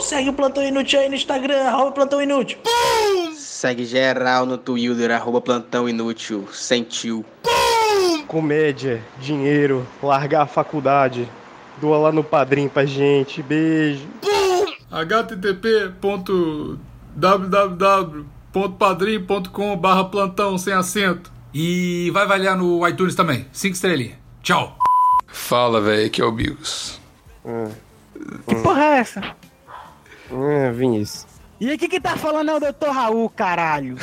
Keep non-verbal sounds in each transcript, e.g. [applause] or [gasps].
Segue o Plantão Inútil aí no Instagram, arroba Plantão Inútil. Segue geral no Twitter, arroba Plantão Inútil, sentiu. Comédia, dinheiro, largar a faculdade. Doa lá no padrinho pra gente. Beijo. http.www.padrim.com barra plantão sem acento. E vai avaliar no iTunes também. Cinco estrelinhas. Tchau. Fala, velho, que é o Bigos. Que porra é essa? É, Vinícius. E aqui que tá falando é o Dr. Raul, caralho.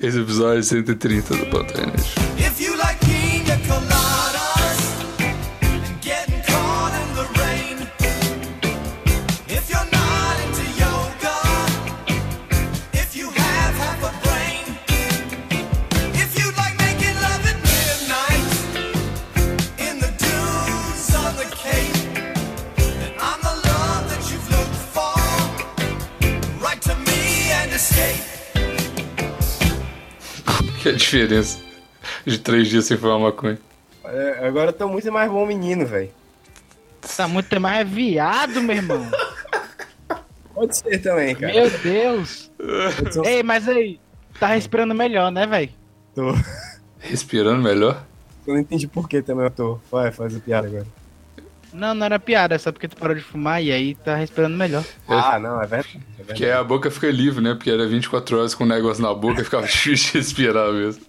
Esse episódio é 130 do Plantão Que é a diferença de três dias sem fumar maconha? É, agora eu tô muito mais bom menino, velho. Tá muito mais viado, meu irmão. Pode ser também, cara. Meu Deus. Ei, mas aí, tá respirando melhor, né, velho? Tô. Respirando melhor? Eu não entendi por que também eu tô. Vai, faz a piada agora. Não, não era piada, é só porque tu parou de fumar e aí tá respirando melhor. Ah, não, é verdade. É verdade. Porque a boca fica livre, né? Porque era 24 horas com um negócio na boca e ficava [laughs] difícil de respirar mesmo.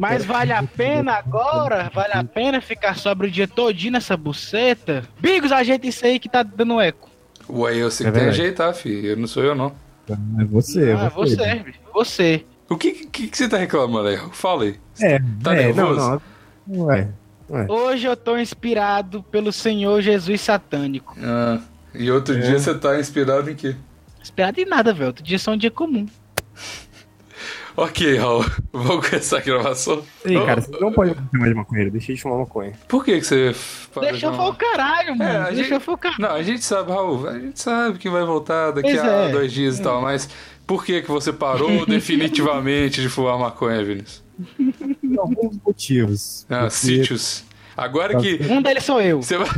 Mas vale a pena agora? Vale a pena ficar sobre o dia todinho nessa buceta? Bigos, ajeita isso aí que tá dando eco. Ué, eu sei É que tem que ajeitar, filho. Eu não sou eu, não. É você, Ah, você, bicho, você. O que, que, que você tá reclamando aí? Fala aí. É, Tá é, não, nervoso? não. Ué. Ué. Hoje eu tô inspirado pelo Senhor Jesus satânico. Ah, e outro É. dia você tá inspirado em quê? Inspirado em nada, velho. Outro dia é só um dia comum. Ok, Raul. [laughs] Vamos começar a gravação? Ei, cara, você não pode [laughs] fumar de maconheiro. Deixa de fumar maconha. Por que, que você. Deixa eu de for o caralho, mano. É, a Deixa gente- eu o caralho. Não, a gente sabe, Raul. A gente sabe que vai voltar daqui Pois a é. dois dias e tal, mas por que, que você parou [laughs] definitivamente de fumar maconha, Vinícius? Por alguns motivos. Ah, Porque sítios. Agora que. Um deles sou eu. Você vai.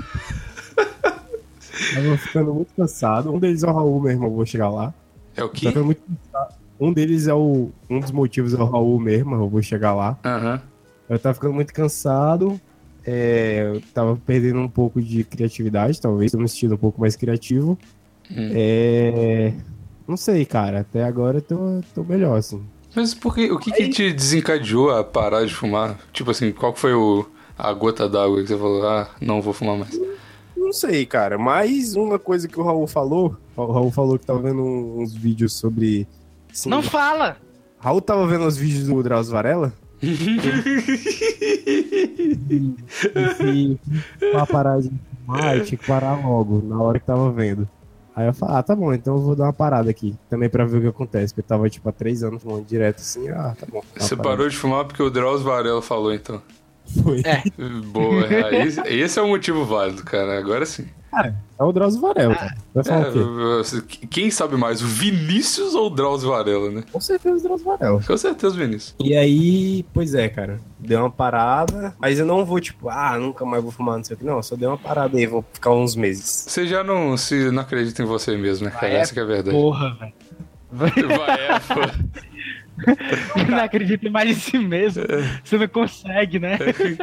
Tava ficando muito cansado. Um deles é o Raul, meu irmão. Vou chegar lá. É o Tá quê? ficando muito cansado. Um deles é o. Um dos motivos é o Raul mesmo. Eu vou chegar lá. Aham. Eu tava ficando muito cansado. é, eu tava perdendo um pouco de criatividade, talvez. Tô me sentindo um pouco mais criativo. Hum. É. Não sei, cara. Até agora eu tô, tô melhor, assim. Mas por que, o que, que te desencadeou a parar de fumar? Tipo assim, qual que foi o, a gota d'água que você falou, ah, não vou fumar mais? Não sei, cara. Mas uma coisa que o Raul falou. O Raul falou que tava vendo uns vídeos sobre. Assim, Não fala. Raul tava vendo os vídeos do Drauzio Varela? E uma parada de fumar, eu tinha que parar logo, na hora que tava vendo. Aí eu falei, ah, tá bom, então eu vou dar uma parada aqui. Também pra ver o que acontece. Porque eu tava, tipo, há três anos fumando direto assim, ah, tá bom. Você parada. parou de fumar porque o Drauzio Varela falou, então. Foi. É. Boa, aí, esse é o motivo válido, cara. Agora sim. É o Drauzio Varela, cara. Vai falar É, o quê? quem sabe mais, o Vinícius ou o Drauzio Varela, né? Com certeza o Drauzio Varela. Com certeza, o Vinícius. E aí, pois é, cara. Deu uma parada, mas eu não vou, tipo, ah, nunca mais vou fumar, não sei o que. Não, só dei uma parada aí, vou ficar uns meses. Você já não, se, não acredita em você mesmo, né, cara? é Essa que é a verdade. Porra, velho. Vai, [laughs] é, pô. Não acredita mais em si mesmo. Você não consegue, né?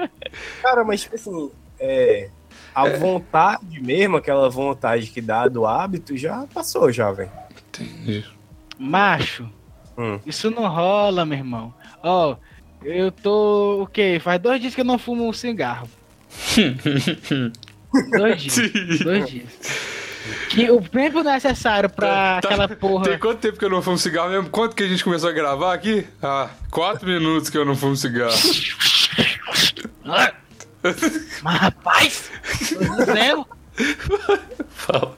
[laughs] Cara, mas tipo assim, é, a vontade mesmo, aquela vontade que dá do hábito, já passou já, velho. Entendi. Macho, Hum. isso não rola, meu irmão. Ó, eu tô. O quê? Faz dois dias que eu não fumo um cigarro. [laughs] dois dias. dois dias. Que o tempo necessário pra Tá- aquela porra. Tem quanto tempo que eu não fumo cigarro mesmo? Quanto que a gente começou a gravar aqui? Ah, quatro minutos que eu não fumo cigarro. [laughs] Mas rapaz, dizendo. Fala.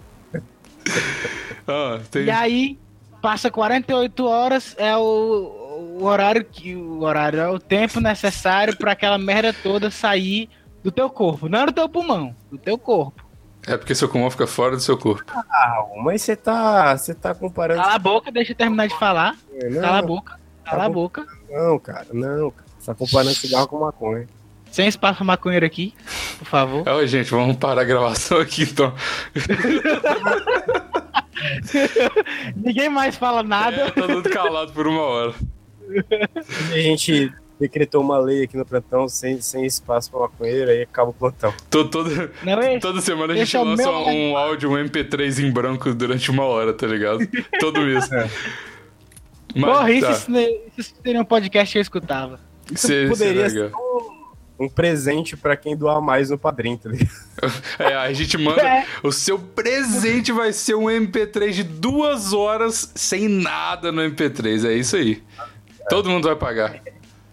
Ah, tem... E aí, passa 48 horas, é o, o horário que. O horário é o tempo necessário pra aquela merda toda sair do teu corpo. Não é do teu pulmão, do teu corpo. É porque seu pulmão fica fora do seu corpo. Ah, mas você tá, você tá comparando... Cala a boca, deixa eu terminar de falar. não, Cala a boca, cala Tá a boca. não, cara, não. cara. Você tá comparando cigarro com maconha. Sem espaço pra maconheiro aqui, por favor. [laughs] Ó, gente, vamos parar a gravação aqui então. [laughs] Ninguém mais fala nada. É, tá tudo calado por uma hora. A gente decretou uma lei aqui no plantão sem, sem espaço pra maconheiro, aí acaba o plantão. Tô, toda, Não é? toda semana a gente é lança um, um áudio, um MP3 em branco durante uma hora, tá ligado? [laughs] Todo mês. Mas, Porra, isso, tá. isso, isso seria um podcast que eu escutava. Isso Cê- poderia cê ser um, um presente pra quem doar mais no padrinho, tá ligado? [laughs] É, a gente manda. É. O seu presente vai ser um MP3 de duas horas sem nada no MP3. É isso aí. Todo mundo vai pagar.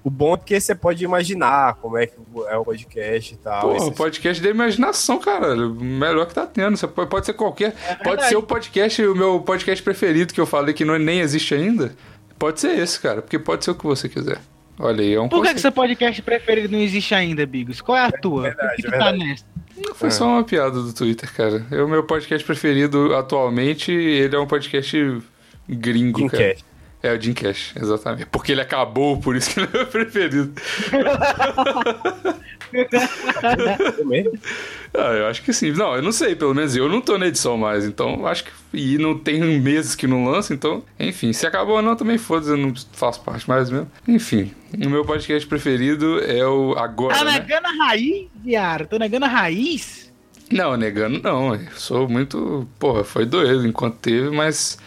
O bom é que você pode imaginar como é que é o podcast e tal. Pô, o podcast da imaginação, caralho. O Melhor que tá tendo. Você pode, pode ser qualquer. pode verdade. ser o podcast, o meu podcast preferido que eu falei que não, nem existe ainda. Pode ser esse, cara. Porque pode ser o que você quiser. Olha aí, é um Por que, que seu podcast preferido não existe ainda, Bigos? Qual é a tua? Verdade, Por que tu verdade. tá nessa? Foi só uma piada do Twitter, cara. O meu podcast preferido atualmente, ele é um podcast gringo, cara. É o Jim Cash, exatamente. Porque ele acabou, por isso que ele é meu preferido. [laughs] Ah, eu acho que sim. Não, eu não sei, pelo menos eu não tô na edição mais, então acho que. E não tem meses que não lança, então. Enfim, se acabou ou não, também foda-se, eu não faço parte mais mesmo. Enfim, o meu podcast preferido é o Agora. Tá né? negando a raiz, viado? Tô negando a raiz? Não, negando não. Eu sou muito. Porra, foi doido enquanto teve, mas.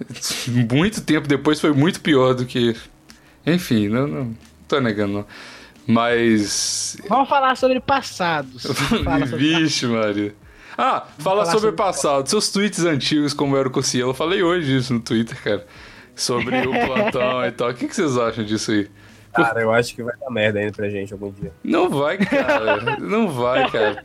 [laughs] Muito tempo depois foi muito pior do que. Enfim, não, não tô negando não. Mas. Vamos falar sobre passados. [laughs] Sobre Vixe, Maria. Ah, fala sobre sobre- passado. Seus tweets antigos, como era o Cossielo. Eu falei hoje isso no Twitter, cara. Sobre o [laughs] plantão e tal. O que, que vocês acham disso aí? Cara, eu acho que vai dar merda ainda pra gente algum dia. Não vai, cara. Não vai, cara.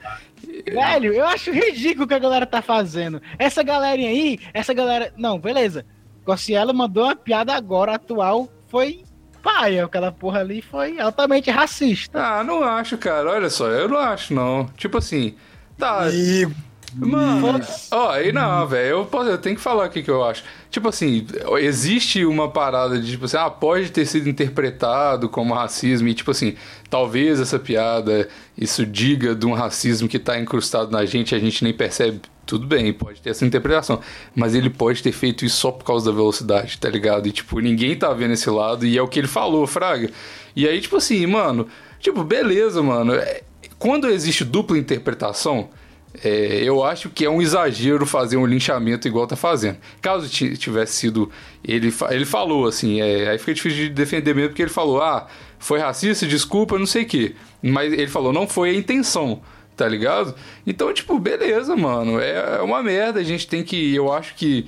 Velho, eu acho ridículo o que a galera tá fazendo. Essa galerinha aí, essa galera. Não, beleza. Cossielo mandou uma piada agora, atual. Foi paia. Aquela porra ali foi altamente racista. Ah, não acho, cara. Olha só, eu não acho, não. Tipo assim. Tá. E Mano, ó, aí não, velho. Eu, posso- eu tenho que falar o que eu acho. Tipo assim, existe uma parada de, tipo assim, ah, pode ter sido interpretado como racismo e, tipo assim, talvez essa piada, isso diga de um racismo que tá incrustado na gente e a gente nem percebe. Tudo bem, pode ter essa interpretação. Mas ele pode ter feito isso só por causa da velocidade, tá ligado? E, tipo, ninguém tá vendo esse lado e é o que ele falou, Fraga. E aí, tipo assim, mano, tipo, beleza, mano. É, Quando existe dupla interpretação, é, eu acho que é um exagero fazer um linchamento igual tá fazendo. Caso ti- tivesse sido. Ele, ele falou assim, é, aí fica difícil de defender mesmo, porque ele falou: ah, foi racista, desculpa, não sei o quê. Mas ele falou: não foi a intenção, tá ligado? Então, tipo, beleza, mano, é uma merda. A gente tem que. Eu acho que.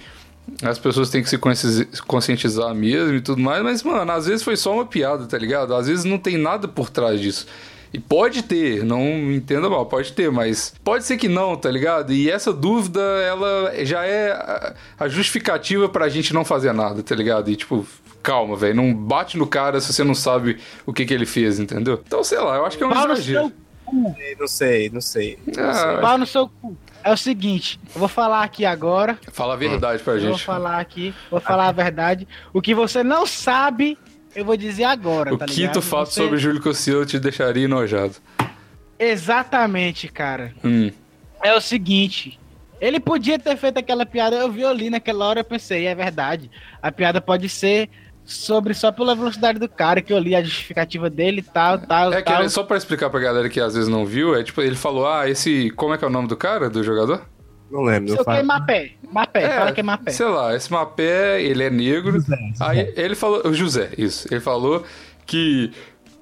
As pessoas têm que se consci- conscientizar mesmo e tudo mais, mas, mano, às vezes foi só uma piada, tá ligado? Às vezes não tem nada por trás disso. E pode ter, não me entenda mal, pode ter, mas pode ser que não, tá ligado? E essa dúvida, ela já é a- justificativa pra gente não fazer nada, tá ligado? E tipo, calma, velho, não bate no cara se você não sabe o que que ele fez, entendeu? Então, sei lá, eu acho que é um exagero. cu. não sei, não sei. Não Ah. Pau no seu cu. É o seguinte, eu vou falar aqui agora. Fala a verdade pra Eu vou gente. falar aqui, vou falar a verdade. O que você não sabe, eu vou dizer agora, O tá quinto ligado? fato Você- sobre Júlio Cossielo te deixaria enojado. Exatamente, cara. Hum. É o seguinte. Ele podia ter feito aquela piada, eu vi ali naquela hora, eu pensei, é verdade. A piada pode ser sobre só pela velocidade do cara, que eu li a justificativa dele e tal, tal, É que tal. ele- só pra explicar pra galera que às vezes não viu, é tipo, ele falou, ah, esse. Como é que é o nome do cara, do jogador? Não lembro, Seu não que é faz. Mapé. Mapé, fala que é Mapé. Sei lá, esse Mapé, ele é negro. Aí ele falou, o José, isso. Ele falou que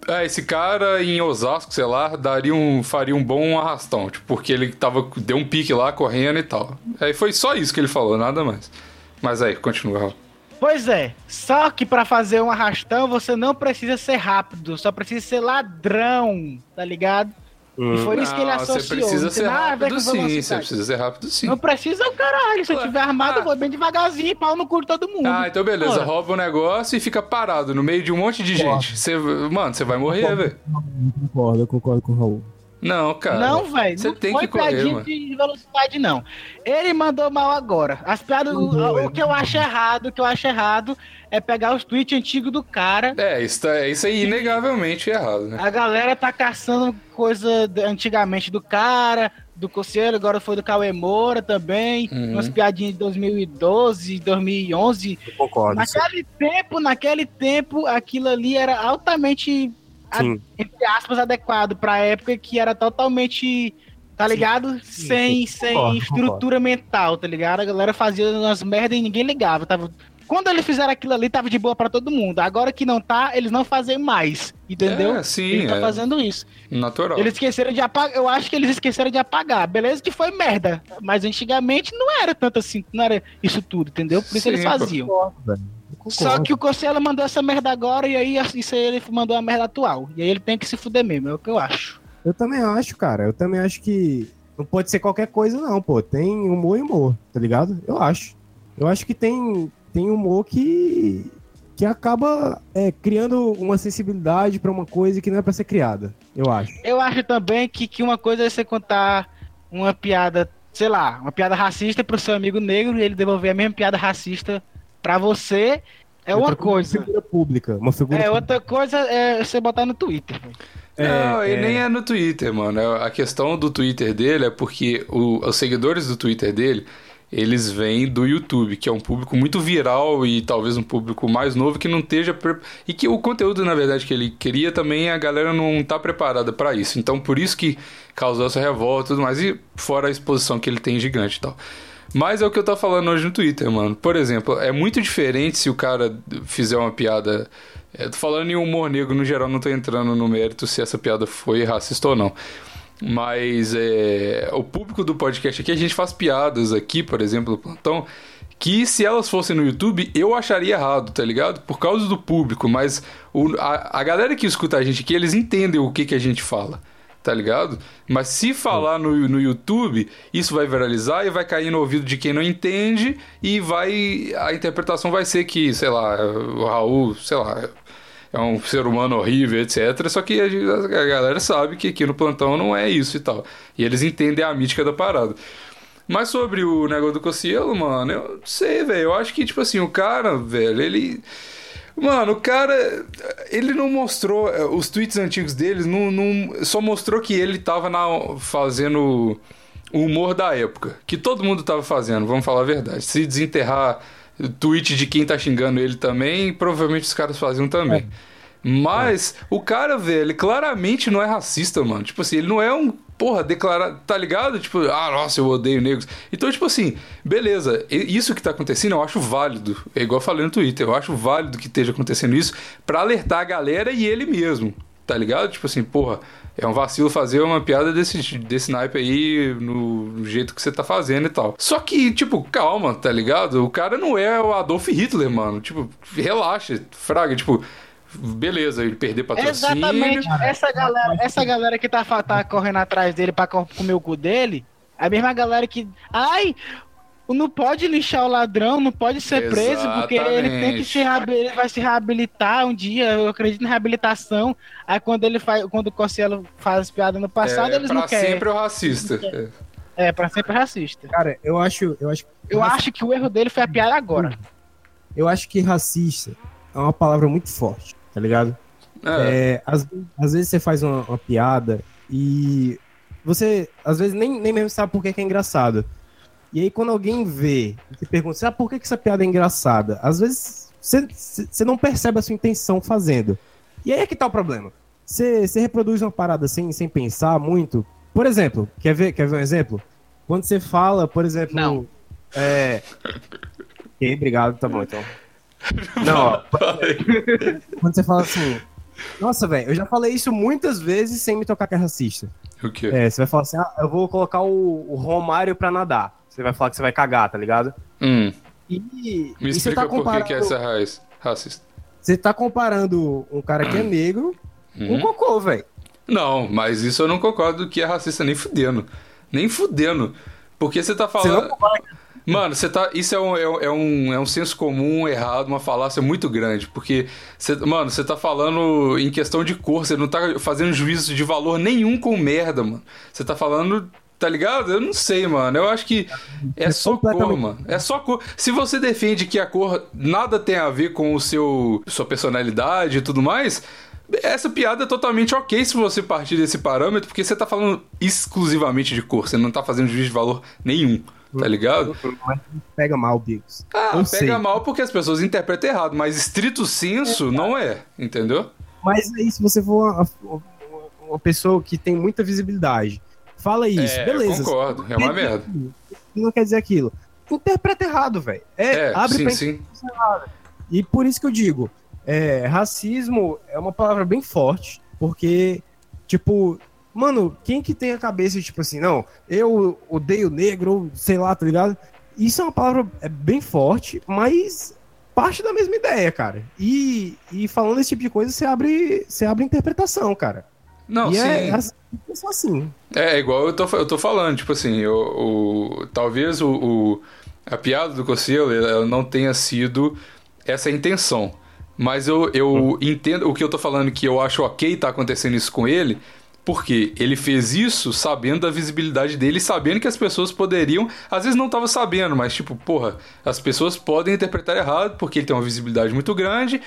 ah, esse cara em Osasco, sei lá, daria um, faria um bom arrastão, tipo, porque ele tava, deu um pique lá correndo e tal. Aí foi só isso que ele falou, nada mais. Mas aí, continua. Raul. Pois é, só que pra fazer um arrastão você não precisa ser rápido, só precisa ser ladrão, tá ligado? E foi isso que ele associou. Você precisa ser rápido com sim, você precisa ser rápido sim. Não precisa o caralho, se eu tiver armado eu vou bem devagarzinho, pau no cu de todo mundo. Ah, então beleza, rouba o negócio e fica parado no meio de um monte de gente. Você, mano, você vai morrer, velho. Concordo, eu concordo com o Raul. Não, cara. Não, velho. Você Não tem foi que correr, piadinha mano. de velocidade, não. Ele mandou mal agora. As piadas. O, o que eu acho errado, o que eu acho errado é pegar os tweets antigos do cara. É, isso, tá, isso aí inegavelmente é errado, né? A galera tá caçando coisa antigamente do cara, do Cossielo, agora foi do Cauê Moura também, Uhum. umas piadinhas de 2012, 2011. Eu concordo. Naquele tempo, naquele tempo, aquilo ali era altamente, Sim. entre aspas, adequado pra época que era totalmente, tá ligado? sem sem concordo, estrutura mental, tá ligado? A galera fazia umas merda e ninguém ligava. Tava... Quando eles fizeram aquilo ali, tava de boa pra todo mundo. Agora que não tá, eles não fazem mais, entendeu? É, sim, Eles estão é. fazendo isso. Natural. Eles esqueceram de apagar. Eu acho que eles esqueceram de apagar. Beleza que foi merda. Mas antigamente não era tanto assim. Não era isso tudo, entendeu? Por isso Sim, eles faziam. Concordo. Só que o Cossielo mandou essa merda agora e aí isso aí ele mandou a merda atual. E aí ele tem que se fuder mesmo, é o que eu acho. Eu também acho, cara. Eu também acho que não pode ser qualquer coisa, não, pô. Tem humor e humor, tá ligado? Eu acho. Eu acho que tem, tem humor que, que acaba é, criando uma sensibilidade pra uma coisa que não é pra ser criada. Eu acho. Eu acho também que, que uma coisa é você contar uma piada, sei lá, uma piada racista pro seu amigo negro e ele devolver a mesma piada racista pra você. É uma Outra coisa. Uma figura pública. Uma figura É, pública. outra coisa é você botar no Twitter. velho. Não, É, e é. nem é no Twitter, mano. É- A questão do Twitter dele é porque o- os seguidores do Twitter dele, eles vêm do YouTube, que é um público muito viral e talvez um público mais novo que não esteja... pre- E que o conteúdo, na verdade, que ele queria também, a galera não tá preparada pra isso. Então, por isso que causou essa revolta e tudo mais. E fora a exposição que ele tem gigante e tal. Mas é o que eu tô falando hoje no Twitter, mano. Por exemplo, é muito diferente se o cara fizer uma piada. Eu tô falando em humor negro no geral, não tô entrando no mérito se essa piada foi racista ou não. Mas é, o público do podcast aqui, a gente faz piadas aqui, por exemplo, no plantão, que se elas fossem no YouTube, eu acharia errado, tá ligado? Por causa do público, mas o- a, a galera que escuta a gente aqui, eles entendem o que, que a gente fala, tá ligado? Mas se falar no, no YouTube, isso vai viralizar e vai cair no ouvido de quem não entende e vai. A interpretação vai ser que, sei lá, o Raul, sei lá. É um ser humano horrível, etc. Só que a, a galera sabe que aqui no plantão não é isso e tal. E eles entendem a mítica da parada. Mas sobre o negócio do Cocielo, mano, eu não sei, velho. Eu acho que, tipo assim, o cara, velho, ele. Mano, o cara. Ele não mostrou. eh, Os tweets antigos deles não, não- só mostrou que ele tava na, fazendo o humor da época. Que todo mundo tava fazendo, vamos falar a verdade. Se desenterrar tweet de quem tá xingando ele também, provavelmente os caras faziam também. Mas o cara, velho, ele claramente não é racista, mano. Tipo assim, ele não é um. Porra, declarado. Tá ligado? Tipo, ah, nossa, eu odeio negros. Então, tipo assim, beleza. Isso que tá acontecendo eu acho válido. É igual eu falei no Twitter. Eu acho válido que esteja acontecendo isso pra alertar a galera e ele mesmo. Tá ligado? Tipo assim, porra, é um vacilo fazer uma piada desse, desse naipe aí no jeito que você tá fazendo e tal. Só que, tipo, calma, tá ligado? O cara não é o Adolf Hitler, mano. Tipo, relaxa, fraga, tipo. Beleza, ele perder patrocínio. Exatamente. Essa galera, essa galera que tá, tá correndo atrás dele pra co- comer o cu dele, é a mesma galera que. Ai! Não pode lixar o ladrão, não pode ser preso, porque ele tem que se ele vai se reabilitar um dia. Eu acredito na reabilitação. Aí quando ele faz, quando o Cossielo faz piada no passado, é, eles não querem. sempre o racista. É. É, pra sempre racista. Cara, eu acho, eu acho, Eu acho que o erro dele foi a piada agora. eu acho que racista é uma palavra muito forte, tá ligado? É. É, às, às vezes você faz uma, uma piada e você, às vezes, nem, nem mesmo sabe por que, que é engraçado. E aí, quando alguém vê e te pergunta, ah, por que, que essa piada é engraçada? Às vezes, você, você não percebe a sua intenção fazendo. E aí é que tá o problema. Você, você reproduz uma parada sem, sem pensar muito. Por exemplo, quer ver, quer ver um exemplo? Quando você fala, por exemplo. Não. É. Ok, obrigado, tá bom então. [laughs] Não, ó, quando você fala assim, nossa, velho, eu já falei isso muitas vezes sem me tocar que é racista. O quê? É, você vai falar assim, ah, eu vou colocar o, o Romário pra nadar. Você vai falar que você vai cagar, tá ligado? Hum, E, me e você explica tá por que comparando, que essa é raiz racista. você tá comparando um cara que é negro com um cocô, velho. Não, mas isso eu não concordo que é racista nem fudendo. Nem fudendo. Porque você tá Você não falando. Mano, você tá. Isso é um, é, um- é um, é um senso comum errado, uma falácia muito grande. Porque, você, mano, você tá falando em questão de cor, você não tá fazendo juízo de valor nenhum com merda, mano. Você tá falando. Tá ligado? Eu não sei, mano. Eu acho que é É só cor, mano. É só cor. Se você defende que a cor nada tem a ver com o seu sua personalidade e tudo mais, essa piada é totalmente ok se você partir desse parâmetro, porque você tá falando exclusivamente de cor, você não tá fazendo juízo de valor nenhum, tá ligado? Mas pega mal, Bigos. Ah, Eu pega sei. mal porque as pessoas interpretam errado, mas estrito senso não é, entendeu? Mas aí, se você for uma, uma- pessoa que tem muita visibilidade, fala isso, é, beleza. eu concordo, é uma merda. Não quer dizer aquilo. Interpreta errado, velho. É, É, abre sim, pra sim. E por isso que eu digo, é, racismo é uma palavra bem forte, porque, tipo, mano, quem que tem a cabeça, tipo assim, não, eu odeio negro, sei lá, tá ligado? Isso é uma palavra é bem forte, mas parte da mesma ideia, cara. E, e falando esse tipo de coisa, você abre, você abre interpretação, cara. Não, e sim. é, assim, é só assim. É, igual eu tô, eu tô falando, tipo assim, o, o- talvez o, o- a piada do ela não tenha sido essa intenção. Mas eu, eu entendo o que eu tô falando que eu acho ok tá acontecendo isso com ele, porque ele fez isso sabendo da visibilidade dele, sabendo que as pessoas poderiam, às vezes não tava sabendo, mas tipo, porra, as pessoas podem interpretar errado porque ele tem uma visibilidade muito grande.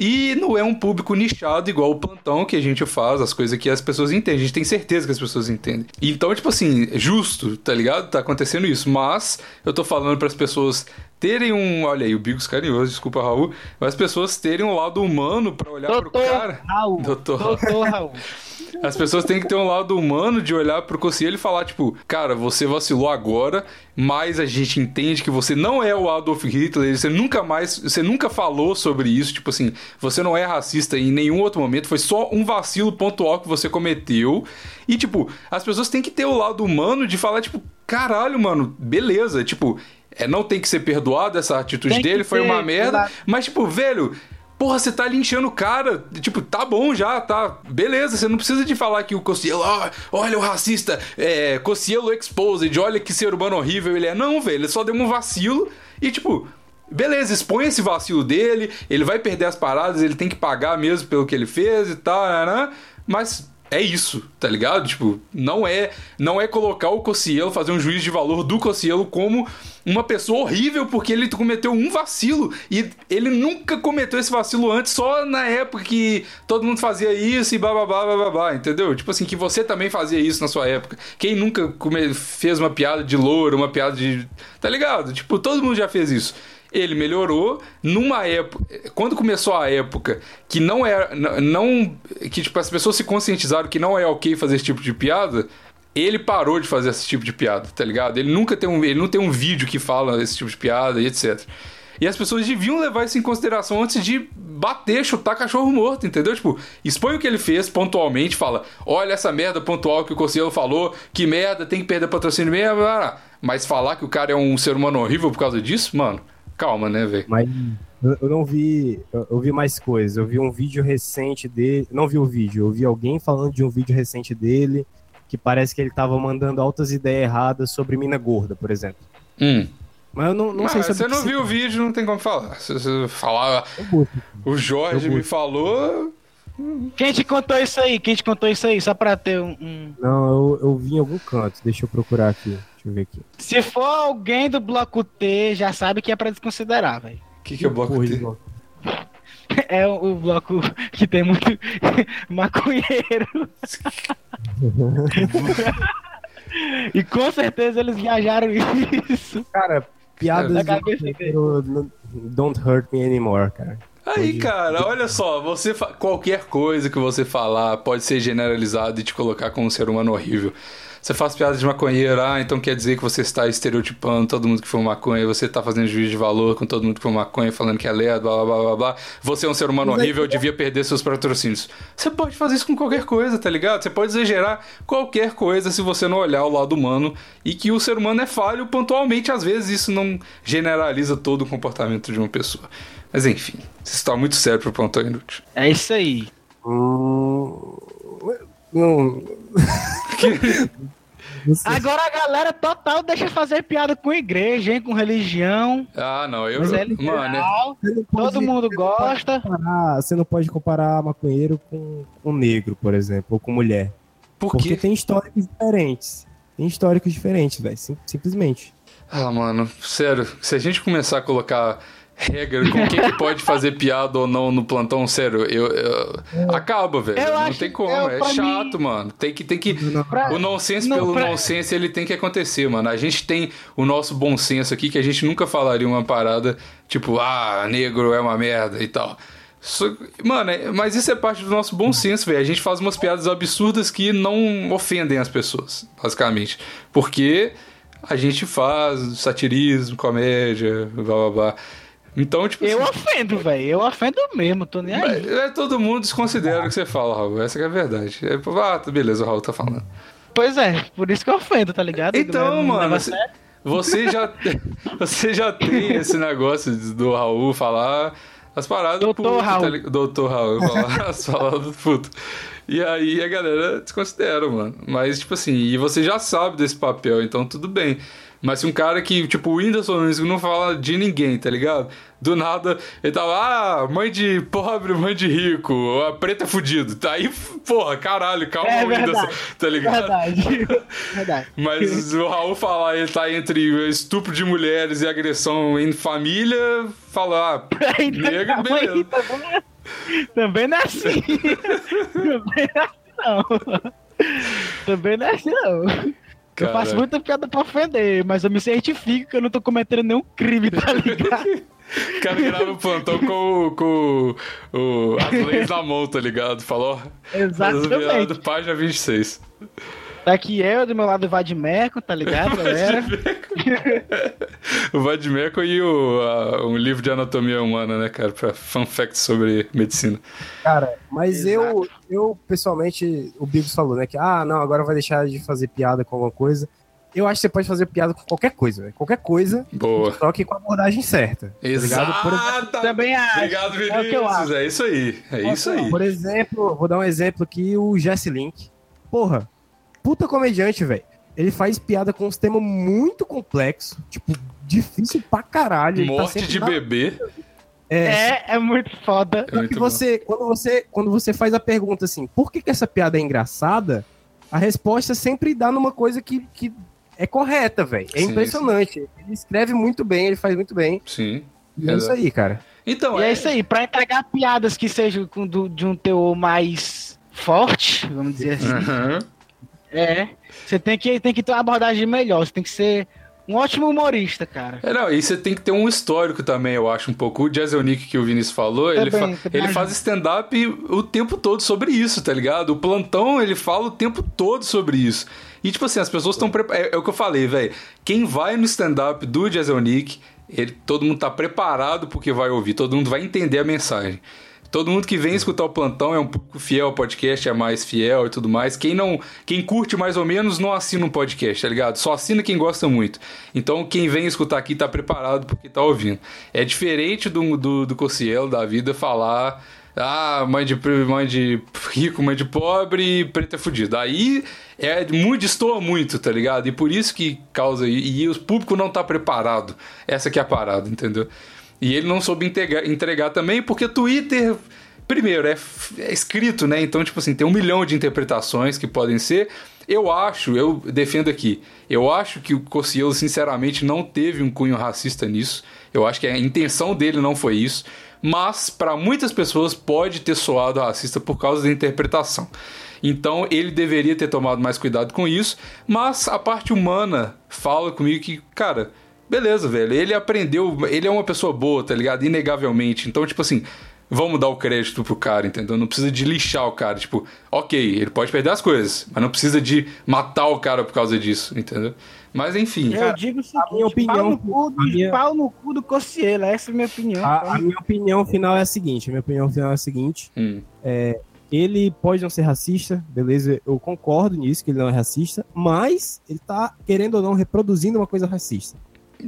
E não é um público nichado igual o plantão que a gente faz, as coisas que as pessoas entendem. A gente tem certeza que as pessoas entendem. Então, tipo assim, é justo, tá ligado? Tá acontecendo isso. Mas eu tô falando para as pessoas terem um. Olha aí, o Bigos carinhoso, desculpa, Raul. Mas as pessoas terem um lado humano para olhar pro Doutor cara. Raul. Doutor. Doutor Raul. [laughs] As pessoas têm que ter um lado humano de olhar pro Cossielho e falar, tipo, cara, você vacilou agora, mas a gente entende que você não é o Adolf Hitler, você nunca mais, você nunca falou sobre isso, tipo assim, você não é racista em nenhum outro momento, foi só um vacilo pontual que você cometeu. E, tipo, as pessoas têm que ter o lado humano de falar, tipo, caralho, mano, beleza, tipo, é, não tem que ser perdoado essa atitude Tem dele, foi ter, uma merda, mas, tipo, velho, porra, você tá linchando o cara. Tipo, tá bom já, tá. Beleza, você não precisa de falar que o Cossielo, ó, olha o racista, é, Cossielo exposed, olha que ser humano horrível ele é. Não, velho, ele só deu um vacilo e, tipo. Beleza, expõe esse vacilo dele, ele vai perder as paradas, ele tem que pagar mesmo pelo que ele fez e tal, né, né? mas é isso, tá ligado? Tipo, não é, não é colocar o Cossielo, fazer um juízo de valor do Cossielo como uma pessoa horrível porque ele cometeu um vacilo e ele nunca cometeu esse vacilo antes, só na época que todo mundo fazia isso e bababá, bababá, entendeu? Tipo assim, que você também fazia isso na sua época. Quem nunca fez uma piada de louro, uma piada de. Tá ligado? Tipo, todo mundo já fez isso. Ele melhorou numa época. Quando começou a época que não era. Não. Que tipo, as pessoas se conscientizaram que não é ok fazer esse tipo de piada. Ele parou de fazer esse tipo de piada, tá ligado? Ele nunca tem um. Ele não tem um vídeo que fala esse tipo de piada e etc. E as pessoas deviam levar isso em consideração antes de bater, chutar cachorro morto, entendeu? Tipo, expõe o que ele fez pontualmente, fala: olha essa merda pontual que o Conselho falou, que merda, tem que perder patrocínio mesmo, mas falar que o cara é um ser humano horrível por causa disso, mano, calma, né, velho? Mas eu, não vi. Eu, vi mais coisas. Eu vi um vídeo recente dele. Não vi o vídeo, eu vi alguém falando de um vídeo recente dele que parece que ele tava mandando altas ideias erradas sobre mina gorda, por exemplo. Hum. Mas eu não, não Mas sei se você não viu o vídeo, não tem como falar. Se você falar, o Jorge me falou. Quem te contou isso aí? Quem te contou isso aí? Só pra ter um. um- Não, eu, eu vi em algum canto. Deixa eu procurar aqui. Deixa eu ver aqui. Se for alguém do bloco T, já sabe que é pra desconsiderar, velho. O que, que é o bloco Porra, T? [laughs] É o, o bloco que tem muito [laughs] maconheiro. [laughs] e com certeza eles viajaram isso. Cara, piadas do Don't hurt me anymore, cara. Aí, cara, olha só, você fa- qualquer coisa que você falar pode ser generalizado e te colocar como um ser humano horrível. Você faz piadas de maconheiro, ah, então quer dizer que você está estereotipando todo mundo que for maconha, você está fazendo juízo de valor com todo mundo que for maconha, falando que é lerdo, blá blá blá blá blá. Você é um ser humano horrível, devia perder seus patrocínios. Você pode fazer isso com qualquer coisa, tá ligado? Você pode exagerar qualquer coisa se você não olhar o lado humano e que o ser humano é falho pontualmente, às vezes isso não generaliza todo o comportamento de uma pessoa. Mas enfim, isso está muito sério pro plantão inútil. É isso aí. Hum, não. [laughs] Agora a galera total deixa fazer piada com igreja, hein? Com religião. Ah, não, eu. Mas é mano, é- Todo mundo você não pode gosta. comparar- você não pode comparar maconheiro com, com negro, por exemplo, ou com mulher. por Porque tem históricos diferentes. Tem históricos diferentes, velho. sim- simplesmente. Ah, mano, sério, se a gente começar a colocar regra com quem que pode fazer piada ou não no plantão, sério, eu, eu- acaba, velho. Eu Não acho- tem como, eu, é pra chato, mano. Tem que, tem que. Pra- O nonsense não, pelo pra- nonsense, ele tem que acontecer, mano. A gente tem o nosso bom senso aqui, que a gente nunca falaria uma parada tipo, ah, negro é uma merda e tal. Mano, é- mas isso é parte do nosso bom senso, velho. A gente faz umas piadas absurdas que não ofendem as pessoas, basicamente. Porque a gente faz satirismo, comédia, blá blá blá. Então, tipo Eu assim, ofendo, velho. Eu ofendo mesmo, tô nem aí. é, todo mundo desconsidera o que você fala, Raul. Essa que é a verdade. É, ah, tá, beleza, o Raul tá falando. Pois é, por isso que eu ofendo, tá ligado? Então, Não mano, você, sério. você já, [laughs] você já tem esse negócio do Raul falar as paradas Doutor puto, Raul. Tá? Doutor Raul, falar [laughs] as paradas do puto. E aí a galera desconsidera, mano. Mas, tipo assim, e você já sabe desse papel, então tudo bem. Mas se um cara que, tipo, o Whindersson Nunes não fala de ninguém, tá ligado? Do nada, ele tava, ah, mãe de pobre, mãe de rico, a preta é fudido. Tá aí, porra, caralho, calma, É Whindersson, verdade. tá ligado? Verdade. [laughs] Verdade. Mas o Raul falar ele tá entre estupro de mulheres e agressão em família, falar, ah, Ainda negro, calma aí, beleza. também não é- Também não é assim. [laughs] Também não é assim, não. Também não é assim, não. Eu Caraca. faço muita piada pra ofender, mas eu me certifico que eu não tô cometendo nenhum crime, tá ligado? O cara grava o plantão com, com o- as leis na mão, tá ligado? Falou, Exatamente. página 26. Daqui eu, do meu lado, o Vadmeco, tá ligado, [laughs] galera? o Vadmeco e o, a- um livro de anatomia humana, né, cara? Pra fun facts sobre medicina. Cara, mas Exato. eu, eu, pessoalmente, o Bigos falou, né? Que, ah, não, agora vai deixar de fazer piada com alguma coisa. Eu acho que você pode fazer piada com qualquer coisa, velho. Qualquer coisa, Boa. só que com a abordagem certa. Tá ligado? Por, Exato! Também acho. Obrigado, É o que eu Vinícius. acho. É isso aí. É isso aí. por exemplo, vou dar um exemplo aqui, o Jesse Link. Porra, puta comediante, velho. Ele faz piada com uns temas muito complexos, tipo, difícil pra caralho. Ele tá Morte sempre de na- bebê. É, É, é muito foda. É muito você, quando você, quando você faz a pergunta assim, por que, que essa piada é engraçada? A resposta sempre dá numa coisa que, que é correta, velho. É Sim, impressionante. Ele escreve muito bem, ele faz muito bem. Sim. E é isso aí, cara. Então, E é isso aí, pra entregar piadas que sejam com- do- de um teor mais forte, vamos dizer assim, Aham. É, você tem que, tem que ter uma abordagem melhor, você tem que ser um ótimo humorista, cara. É, não, e você tem que ter um histórico também, eu acho, um pouco. O Jazz Nick que o Vinícius falou, ele, Também, fa- também ele faz stand-up o tempo todo sobre isso, tá ligado? O plantão, ele fala o tempo todo sobre isso. E, tipo assim, as pessoas estão preparadas. É, é o que eu falei, velho. Quem vai no stand-up do Jazz Nick, ele, todo mundo tá preparado porque vai ouvir, todo mundo vai entender a mensagem. Todo mundo que vem escutar o plantão é um pouco fiel ao podcast, é mais fiel e tudo mais. Quem não, quem curte mais ou menos não assina um podcast, tá ligado? Só assina quem gosta muito. Então quem vem escutar aqui tá preparado porque tá ouvindo. É diferente do do, do Cossielo da vida falar ah, mãe de, mãe de rico, mãe de pobre, preto é fudido. Aí é muito, destoa muito, tá ligado? E por isso que causa. E, e o público não tá preparado. Essa que é a parada, entendeu? E ele não soube entregar, entregar também, porque Twitter, primeiro, é, é escrito, né? Então, tipo assim, tem um milhão de interpretações que podem ser. Eu acho, eu defendo aqui, eu acho que o Cossielo, sinceramente, não teve um cunho racista nisso. Eu acho que a intenção dele não foi isso. Mas, para muitas pessoas, pode ter soado racista por causa da interpretação. Então, ele deveria ter tomado mais cuidado com isso. Mas a parte humana fala comigo que, cara, Beleza, velho. Ele aprendeu. Ele é uma pessoa boa, tá ligado? Inegavelmente. Então, tipo assim, vamos dar o crédito pro cara, entendeu? Não precisa de lixar o cara. Tipo, ok, ele pode perder as coisas, mas não precisa de matar o cara por causa disso, entendeu? Mas enfim. Eu digo o seguinte, minha opinião- pau no cu minha- pau no cu do Cossielo, essa é a minha opinião. A, a minha opinião final é a seguinte: a minha opinião final é a seguinte. Hum, Ele pode não ser racista, beleza? Eu concordo nisso, que ele não é racista, mas ele tá, querendo ou não, reproduzindo uma coisa racista.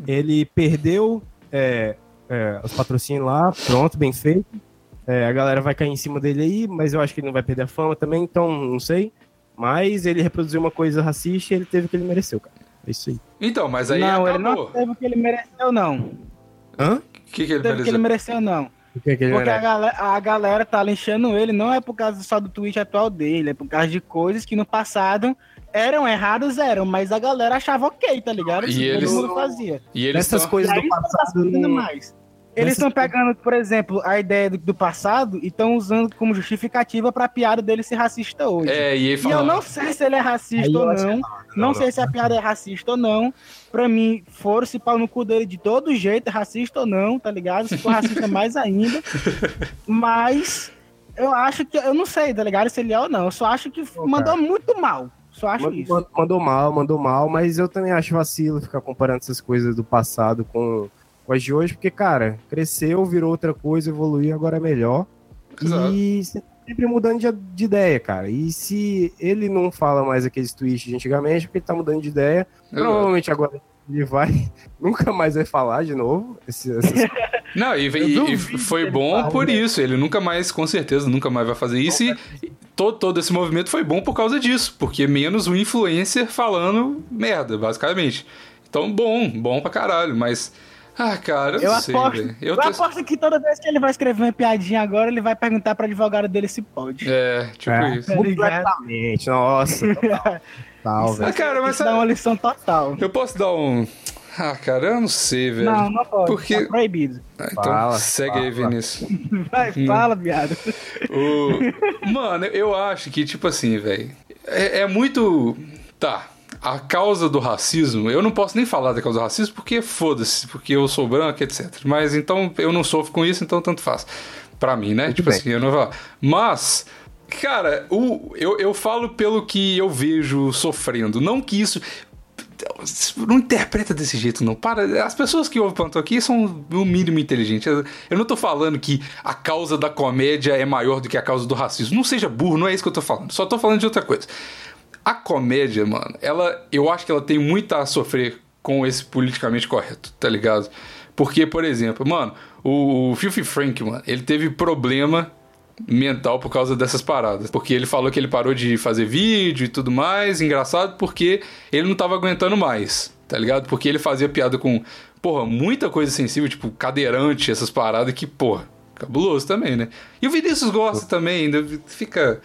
Ele perdeu é, é, os patrocínios lá, pronto, bem feito. É, a galera vai cair em cima dele aí, mas eu acho que ele não vai perder a fama também, então não sei. Mas ele reproduziu uma coisa racista e ele teve o que ele mereceu, cara. É isso aí. Então, mas aí não, ele acabou. não teve o que ele mereceu, não. Hã? O que, que ele Teve o que ele mereceu? mereceu, não. O que, que ele Porque a galera, a galera tá linchando ele, não é por causa só do tweet atual dele, é por causa de coisas que no passado eram erradas, eram, mas a galera achava ok, tá ligado? E Isso eles- Todo mundo fazia. E eles Essas tão- coisas E aí do não tá passado não, mais. Eles estão pegando, por exemplo, a ideia do, do passado e estão usando como justificativa pra piada dele ser racista hoje. É, e ele E eu não sei se ele é racista Aí ou acho não. Não sei se a piada é racista ou não. Pra mim, foram-se pau no cu dele de todo jeito, é racista ou não, tá ligado? Se for racista, [laughs] mais ainda. Mas eu acho que. Eu não sei, tá ligado? Se ele é ou não. Eu só acho que mandou muito mal. Só acho Mandou, isso. mandou mal, mandou mal, mas eu também acho vacilo ficar comparando essas coisas do passado com, com as de hoje, porque, cara, cresceu, virou outra coisa, evoluiu, agora é melhor. Exato. E sempre mudando de, de ideia, cara. E se ele não fala mais aqueles tweets de antigamente, porque ele tá mudando de ideia, Exato. provavelmente agora ele vai, [laughs] nunca mais vai falar de novo. esse- essas Não, e, e- e foi bom por né? isso. Ele nunca mais, com certeza, nunca mais vai fazer isso. E todo, todo esse movimento foi bom por causa disso. Porque menos um influencer falando merda, basicamente. Então, bom, bom pra caralho. Mas, ah, cara, eu, Eu não sei, aposto, velho. eu, Eu aposto que toda vez que ele vai escrever uma piadinha agora, ele vai perguntar pra advogado dele se pode. É, tipo É. isso. Tá completamente, nossa, total, [laughs] total, Ah, velho. cara, mas Isso dá uma lição total. eu posso dar um. Ah, cara, eu não sei, velho. Não, não pode. Porque- Tá proibido. Ah, então, Fala, segue aí, fala. Vinícius. [laughs] Vai, Hum. fala, viado. O- Mano, eu acho que, tipo assim, velho. É, é muito. Tá. A causa do racismo, eu não posso nem falar da causa do racismo porque foda-se, porque eu sou branco, etc. Mas então eu não sofro com isso, então tanto faz. Pra mim, né? tipo bem. assim, eu não vou. Mas, cara, o, eu, eu falo pelo que eu vejo sofrendo. Não que isso. Não interpreta desse jeito, não. Para. As pessoas que ouvem Plantão aqui são no mínimo inteligentes. Eu- não tô falando que a causa da comédia é maior do que a causa do racismo. Não seja burro, não é isso que eu tô falando. Só tô falando de outra coisa. A comédia, mano, ela. Eu acho que ela tem muito a sofrer com esse politicamente correto, tá ligado? Porque, por exemplo, mano, o, o Filthy Frank, mano, ele teve problema mental por causa dessas paradas. Porque ele falou que ele parou de fazer vídeo e tudo mais, engraçado, porque ele não tava aguentando mais, tá ligado? Porque ele fazia piada com, porra, muita coisa sensível, tipo cadeirante, essas paradas que, porra, cabuloso também, né? E o Vinícius gosta também, ainda fica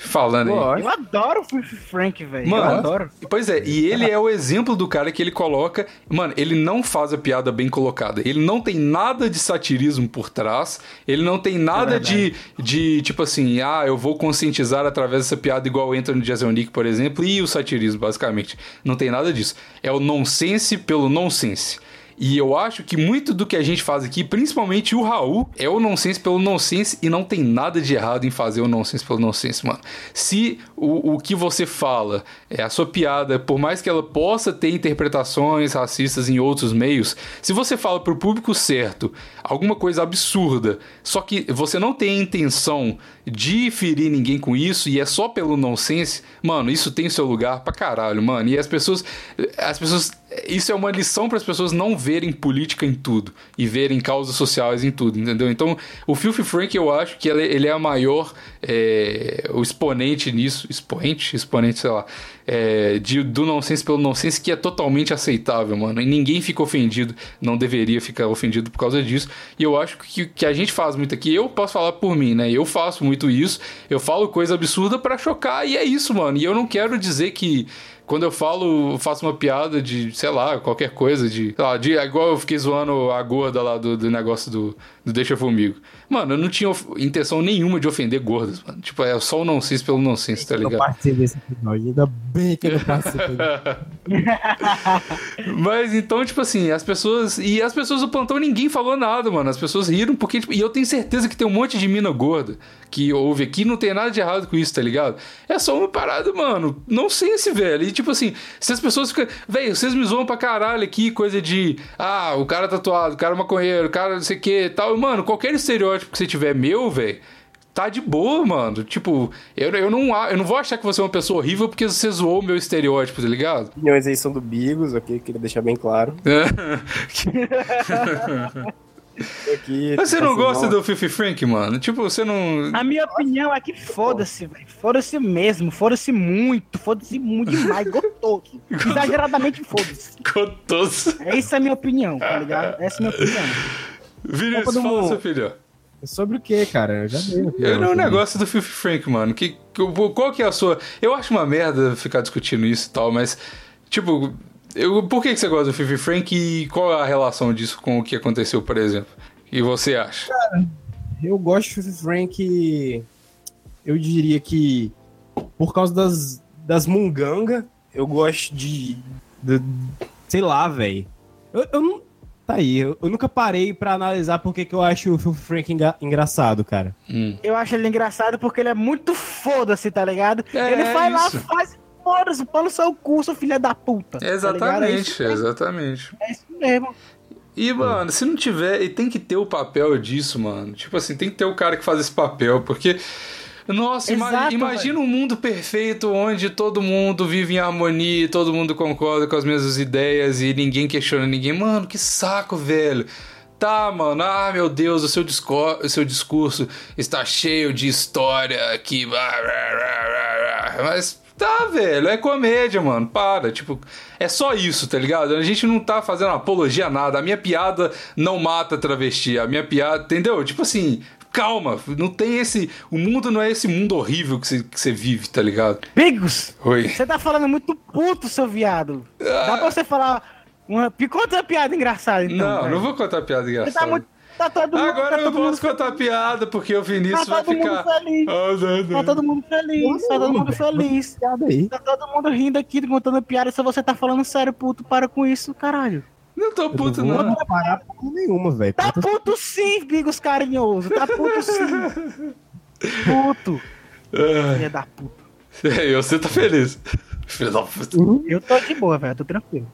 falando aí. Lógico. Eu adoro o Frank, velho. Eu Mano, adoro. Pois é, e ele é o exemplo do cara que ele coloca. Mano, ele não faz a piada bem colocada. Ele não tem nada de satirismo por trás. Ele não tem nada de, de, tipo assim, ah, eu vou conscientizar através dessa piada, igual entra no Jason Nick, por exemplo, e o satirismo, basicamente. Não tem nada disso. É o nonsense pelo nonsense. E eu acho que muito do que a gente faz aqui, principalmente o Raul, é o nonsense pelo nonsense e não tem nada de errado em fazer o nonsense pelo nonsense, mano. Se o, o que você fala, é a sua piada, por mais que ela possa ter interpretações racistas em outros meios, se você fala pro público certo alguma coisa absurda, só que você não tem a intenção de ferir ninguém com isso e é só pelo nonsense, mano, isso tem seu lugar pra caralho, mano. E as pessoas. As pessoas. Isso é uma lição para as pessoas não verem política em tudo e verem causas sociais em tudo, entendeu? Então, o Filthy Frank, eu acho que ele, ele é a maior. é, o exponente nisso. Expoente? Exponente, sei lá. é, de, do nonsense pelo nonsense que é totalmente aceitável, mano. E ninguém fica ofendido, não deveria ficar ofendido por causa disso. E eu acho que, que a gente faz muito aqui. Eu posso falar por mim, né? Eu faço muito isso. Eu falo coisa absurda pra chocar e é isso, mano. E eu não quero dizer que quando eu falo, faço uma piada de, sei lá, qualquer coisa, de. Sei lá, de igual eu fiquei zoando a gorda lá do, do negócio do, do Deixa Comigo. Mano, eu não tinha intenção nenhuma de ofender gordas, mano. Tipo, é só o nonsense pelo nonsense, tá Eu não ligado? participei desse episódio, ainda bem que eu não participei. [laughs] Mas então, tipo assim, as pessoas. E as pessoas do plantão ninguém falou nada, mano. As pessoas riram porque. tipo, e eu tenho certeza que tem um monte de mina gorda que ouve aqui, não tem nada de errado com isso, tá ligado? É só uma parada, mano. Não sei se, velho. E tipo assim, se as pessoas ficam. Velho, vocês me zoam pra caralho aqui, coisa de. Ah, o cara tatuado, o cara maconheiro, o cara não sei o que tal. Mano, qualquer estereótipo que você tiver meu, velho tá de boa, mano. Tipo, eu, eu, não, eu não vou achar que você é uma pessoa horrível porque você zoou o meu estereótipo, tá ligado? Opiniões aí são do Bigos, ok? Queria deixar bem claro. [laughs] Aqui, Mas você não assim, gosta do Fifi Frank, mano? Tipo, você não. A minha opinião é que foda-se, velho. Foda-se mesmo. Foda-se muito. Foda-se muito demais. Gostoso. [laughs] Exageradamente foda-se. Gostoso. Essa é a minha opinião, tá ligado? Essa é a minha opinião. Vinícius, fala, Mundo. seu filho. Sobre o que, cara? Eu já dei. o sobre negócio do Fifi Frank, mano. Que, que- qual que é a sua. Eu acho uma merda ficar discutindo isso e tal, mas. Tipo, eu, por que, que você gosta do Fifi Frank e qual é a relação disso com o que aconteceu, por exemplo? E você acha? Eu gosto de Frank. Eu diria que por causa das, das munganga, eu gosto de. de- sei lá, velho. Eu, eu não. Tá aí, eu, eu nunca parei pra analisar porque que eu acho o Filthy Frank enga- engraçado, cara. Hum. Eu acho ele engraçado porque ele é muito foda-se, tá ligado? É, ele vai lá, isso. faz foda-se, pau no seu cu, seu filho da puta. tá? É Exatamente, isso, exatamente. é isso mesmo. E, mano, se não tiver, e tem que ter o papel disso, mano. Tipo assim, tem que ter o cara que faz esse papel, porque. Nossa, Exato, imagina um mundo perfeito onde todo mundo vive em harmonia, todo mundo concorda com as mesmas ideias e ninguém questiona ninguém. Mano, que saco, velho. Tá, mano, ah, meu Deus, o seu, discor o seu discurso está cheio de história que. Mas tá, velho, é comédia, mano. Para, tipo, é só isso, tá ligado? A gente não tá fazendo apologia a nada. A minha piada não mata travesti. A minha piada, entendeu? Tipo assim, calma, não tem esse. O mundo não é esse mundo horrível que você, você vive, tá ligado? Bigos, Oi. você tá falando muito puto, seu viado. Dá pra você falar uma. Conta uma piada engraçada, então. não, velho. não vou contar piada Você engraçada. tá muito. Tá todo mundo. Agora tá eu não todo mundo posso contar piada, porque o Vinícius Tá vai todo mundo ficar. feliz. Ah, não, Tá não. todo mundo feliz, tá todo mundo feliz. Tá todo mundo rindo aqui, contando piada. Se você tá falando sério, puto, para com isso, caralho. Não tô puto, eu não não. vou parar porra nenhuma, velho. Tá puto sim, Bigos carinhoso. Tá puto sim. [laughs] Puto. Filha da puta. E você tá feliz. Filho da puta. Eu tô de boa, velho. Tô tranquilo.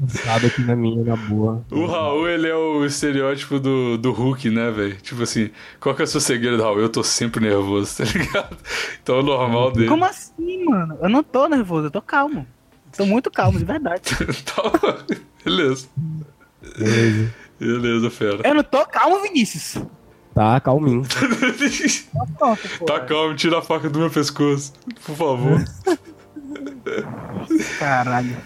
Cansado aqui na minha, na boa. O Raul, ele é o estereótipo do, do Hulk, né, velho? Tipo assim, qual que é o seu segredo, Raul? Eu tô sempre nervoso, tá ligado? Então é o normal dele. Como assim, mano? Eu não tô nervoso, eu tô calmo. Tô muito calmo, de verdade. [laughs] Tá, beleza. Beleza. Beleza, fera. Eu não tô calmo, Vinícius. Tá, calminho. Pronto, pô. tá calmo, tira a faca do meu pescoço, por favor. Caralho.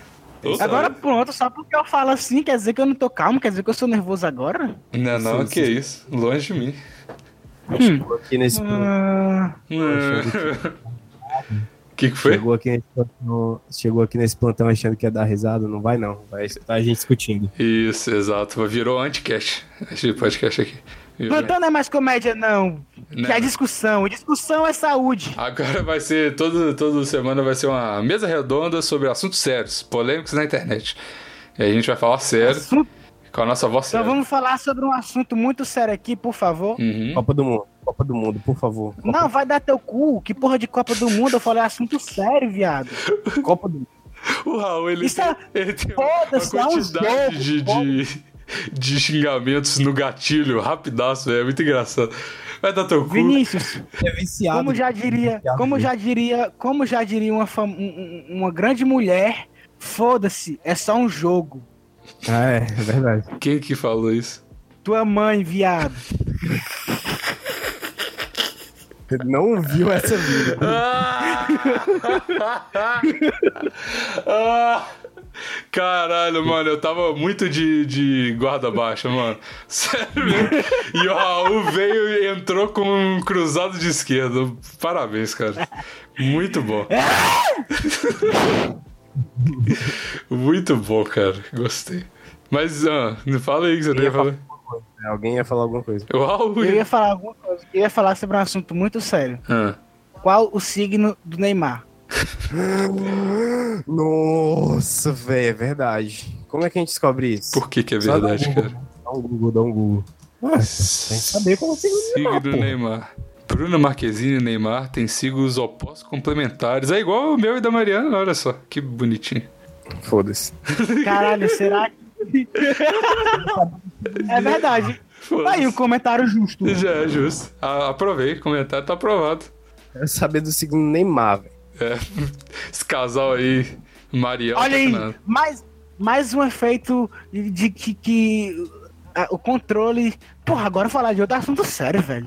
Ô, Agora cara. pronto, só porque eu falo assim, quer dizer que eu não tô calmo, quer dizer que eu sou nervoso agora? Não, não, que isso. Longe de mim. Chegou aqui nesse Ah, O que, que foi? Chegou aqui, nesse plantão, chegou aqui nesse plantão achando que ia dar risada, não vai não. Vai escutar a gente discutindo. Isso, exato. Virou anticast. Esse podcast aqui. Virou. plantão não é mais comédia, não. Não. Que é discussão. E discussão é saúde. Agora vai ser, todo, toda semana vai ser uma mesa redonda sobre assuntos sérios, polêmicos na internet. E a gente vai falar sério, Assunto- com a nossa voz Então séria. vamos falar sobre um assunto muito sério aqui, por favor. Uhum. Copa do Mundo, Copa do Mundo, por favor. Copa, Não, vai dar teu cu. Que porra de Copa do Mundo? Eu falei assunto sério, viado. Copa do Mundo. O Raul, ele, Isso tem, é- ele tem uma Foda-se, é um quantidade jogo, de, de, de xingamentos no gatilho, rapidaço, é muito engraçado. Vai dar teu cu. Vinícius, É viciado. como já diria, Viciado como já diria, como já diria uma, fam- um- um- uma grande mulher, foda-se, é só um jogo. Ah, é, é verdade. Quem que falou isso? Tua mãe, viado. Não viu essa vida. [laughs] Ah! Caralho, mano, eu tava muito de, de guarda baixa, mano. Sério. E o Raul veio e entrou com um cruzado de esquerda. Parabéns, cara. Muito bom. [laughs] Muito bom, cara. Gostei. Mas, ah, fala aí que você ia falar. Alguém ia falar alguma coisa. Raul. Eu ia falar alguma coisa, eu ia falar sobre um assunto muito sério. Ah. Qual o signo do Neymar? [gasps] Nossa, velho, é verdade. Como é que a gente descobre isso? Por que que é Só dá verdade, um Google, cara? Dá um Google, dá um Google. Ué, tem que saber como signo do Neymar, Signo pô. Neymar. Bruna Marquezine e Neymar têm signos opostos complementares. É igual o meu e da Mariana, olha só. Que bonitinho. Foda-se. Caralho, será que. [laughs] é verdade. Aí um comentário justo. Já é justo. A- aprovei, o comentário tá aprovado. Quero saber do signo Neymar, velho. É. Esse casal aí, Mariana. Olha aí, mais, mais um efeito de, de que, que ah, o controle. Porra, agora falar de outro assunto sério, velho.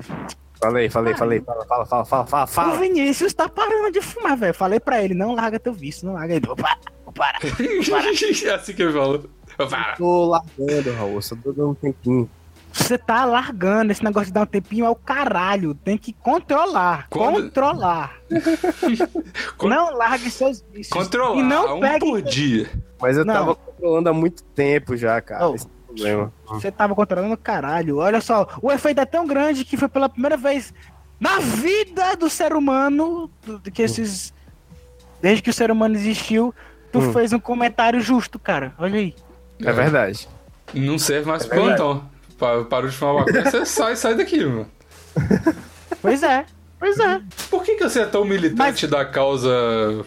Falei, falei, falei. Fala, fala, fala, fala, fala. O. Vinícius tá parando de fumar, velho. Falei pra ele, não larga teu vício, não larga ele. Parar, vou parar. é assim que ele falou. Para. Tô largando, Raul. Só tô dando um tempinho. Você tá largando esse negócio de dar um tempinho é o caralho. Tem que controlar. Quando- Controlar. [laughs] Con- Não largue seus vícios. Controlar E não um pegue. por dia. Mas eu Não. tava controlando há muito tempo já, cara. Oh. Esse problema. Você tava controlando caralho. Olha só, o efeito é tão grande que foi pela primeira vez na vida do ser humano, que esses. Desde que o ser humano existiu, tu Hum. fez um comentário justo, cara. Olha aí. É verdade. Não serve mais É pro plantão. Pa- Parou de fumar maconha, você sai, sai daqui, mano. [laughs] Pois é, pois é. Por que, que você é tão militante da causa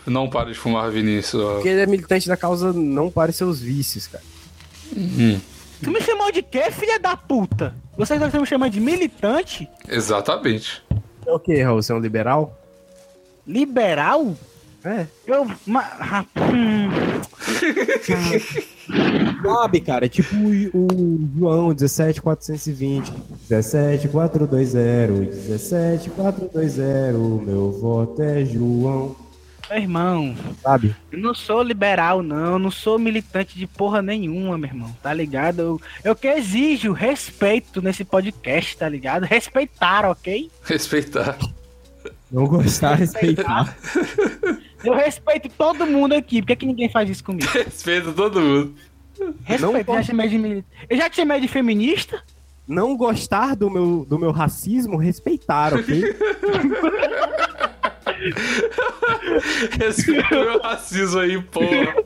não para de fumar, Vinícius? Porque ele é militante da causa não pare seus vícios, cara. Tu me chamou de quê, filha da puta? Vocês estão me chamando de militante? Exatamente. É o que, Raul? Você é um liberal? Liberal? É. Eu. Ma, hum, [laughs] Sabe, cara, é tipo o, o João 17420, 17420, 17420, meu voto é João. meu irmão, Sabe? eu não sou liberal, não. Eu não sou militante de porra nenhuma, meu irmão. Tá ligado? Eu, eu que exijo respeito nesse podcast, tá ligado? Respeitar, ok? Respeitar. Não gostar, respeitar. [laughs] Eu respeito todo mundo aqui. Por que, que ninguém faz isso comigo? Respeito todo mundo. Respeito. Não já chamei de Eu já te chamei de feminista? Não gostar do meu, do meu racismo, respeitar, ok? [laughs] Respeita o meu racismo aí, porra.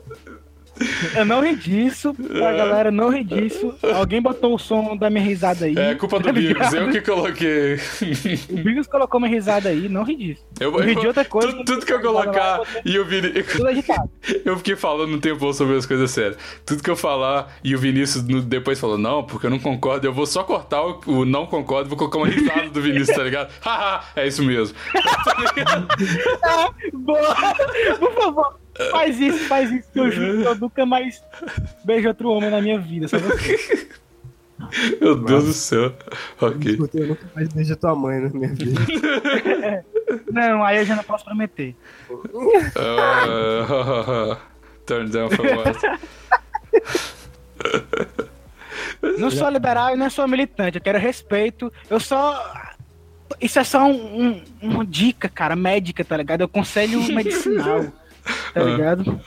Eu não ri disso. A galera não ri disso. Alguém botou o som da minha risada aí. É culpa do tá Bigos, eu que coloquei. O Bigos colocou minha risada aí, não ri disso. Eu, Eu ri de outra coisa. Tudo, tudo que eu colocar e o Vini... Tudo agitado. [laughs] Eu fiquei falando um tempão sobre as coisas sérias. Tudo que eu falar e o Vinícius depois falou, não, porque eu não concordo, eu vou só cortar o, o não concordo e vou colocar uma risada do Vinícius, tá ligado? [laughs] Haha, é isso mesmo. [laughs] Boa. Por favor, faz isso, faz isso. que Eu juro que [laughs] eu nunca mais beijo outro homem na minha vida. Só você. [laughs] Meu Deus do céu. Ok. Eu nunca mais beijo a tua mãe na minha vida. [laughs] Não, aí eu já não posso prometer. Ah, turn down for what? Não sou liberal e não sou militante. Eu quero respeito. Eu só. Isso é só um, um- uma dica, cara, médica, tá ligado? É o conselho medicinal, tá ligado?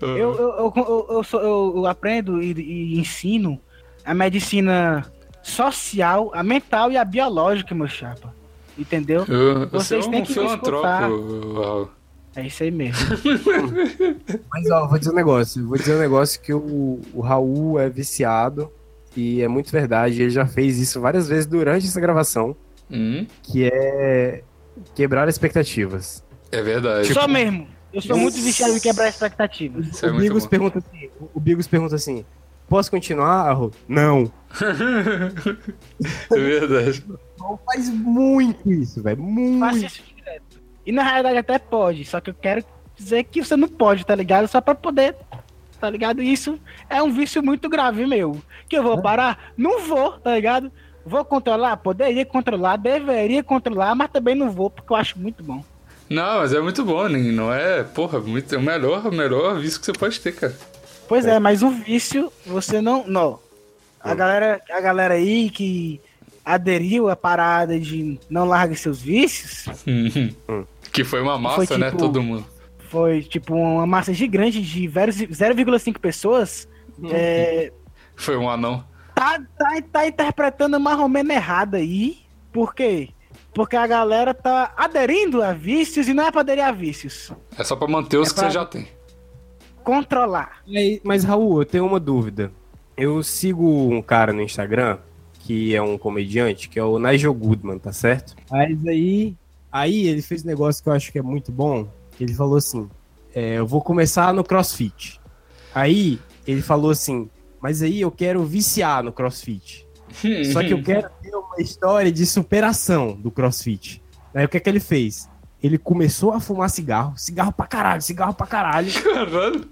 Eu, eu, eu, eu, eu sou- eu- aprendo e, e ensino a medicina social, a mental e a biológica, meu chapa. Entendeu? Eu, você é Vocês um têm que me filantropo, escutar. É isso aí mesmo. [laughs] Mas ó, vou dizer um negócio. Vou dizer um negócio que o, o Raul é viciado. E é muito verdade. Ele já fez isso várias vezes durante essa gravação. Hum, Que é quebrar expectativas. é verdade. Só mesmo. Eu sou muito viciado em quebrar expectativas. Isso é o muito Bigos pergunta assim. O Bigos pergunta assim. Posso continuar, Raul? Não. [laughs] É verdade. Faz muito isso, velho. Muito. Faço isso direto. E na realidade até pode, só que eu quero dizer que você não pode, tá ligado? Só pra poder, tá ligado? Isso é um vício muito grave meu. Que eu vou parar? Não vou, tá ligado? Vou controlar? Poderia controlar, deveria controlar, mas também não vou, porque eu acho muito bom. Não, mas é muito bom, não é? Porra, muito, é o melhor, o melhor vício que você pode ter, cara. Pois é, mas um vício, você não. Não. A galera, a galera aí que aderiu à parada de não largue seus vícios, Que foi uma massa, Foi né? tipo- Todo mundo. foi tipo uma massa gigante de 0,5 pessoas. É, Foi um anão. tá, tá, tá interpretando mais ou menos errado aí. Por quê? Porque a galera tá aderindo a vícios e não é pra aderir a vícios. É só pra manter os É que você já tem. Controlar. Aí, Mas, Raul, eu tenho uma dúvida. Eu sigo um cara no Instagram que é um comediante, que é o Nigel Goodman, tá certo? Mas aí, aí ele fez um negócio que eu acho que é muito bom. Ele falou assim: é, eu vou começar no CrossFit. Aí ele falou assim: mas aí eu quero viciar no CrossFit. [laughs] Só que eu quero ter uma história de superação do CrossFit. Aí o que é que ele fez? Ele começou a fumar cigarro, cigarro pra caralho, cigarro pra caralho Caralho.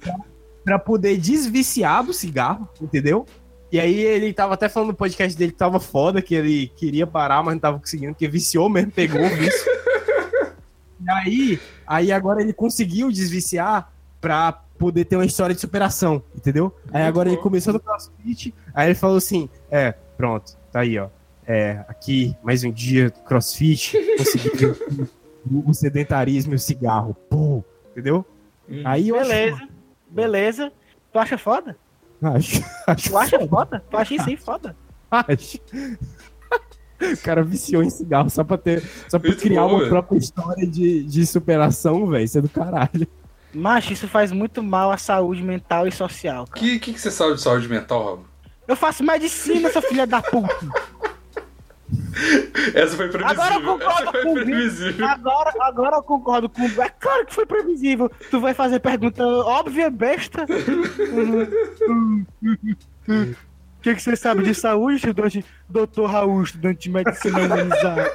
pra poder desviciar do cigarro, entendeu? E aí ele tava até falando no podcast dele que tava foda, que ele queria parar, mas não tava conseguindo, porque viciou mesmo, pegou o vício. [laughs] e aí, aí agora ele conseguiu desviciar pra poder ter uma história de superação, entendeu? Aí agora ele começou no CrossFit, aí ele falou assim, é, pronto, tá aí, ó. É, aqui, mais um dia CrossFit, consegui o sedentarismo e o cigarro, pô, entendeu? Aí eu acho Beleza. Beleza. Tu acha foda? Acho. [laughs] Acho. Tu acha foda? Tu acha isso aí foda? acho. O cara viciou em cigarro só pra ter. Só pra Muito criar bom, uma velho. própria história de, de superação, velho. Isso é do caralho. Macho, isso faz muito mal à saúde mental e social, O que, que, que você sabe de saúde mental, Rob? Eu faço medicina, seu filho da puta. Essa foi previsível. Agora eu concordo com previsível. Agora, agora eu concordo com o. É claro que foi previsível. Tu vai fazer pergunta óbvia, besta. O que, que você sabe de saúde, estudante? Doutor Raul, estudante de medicina humanizada.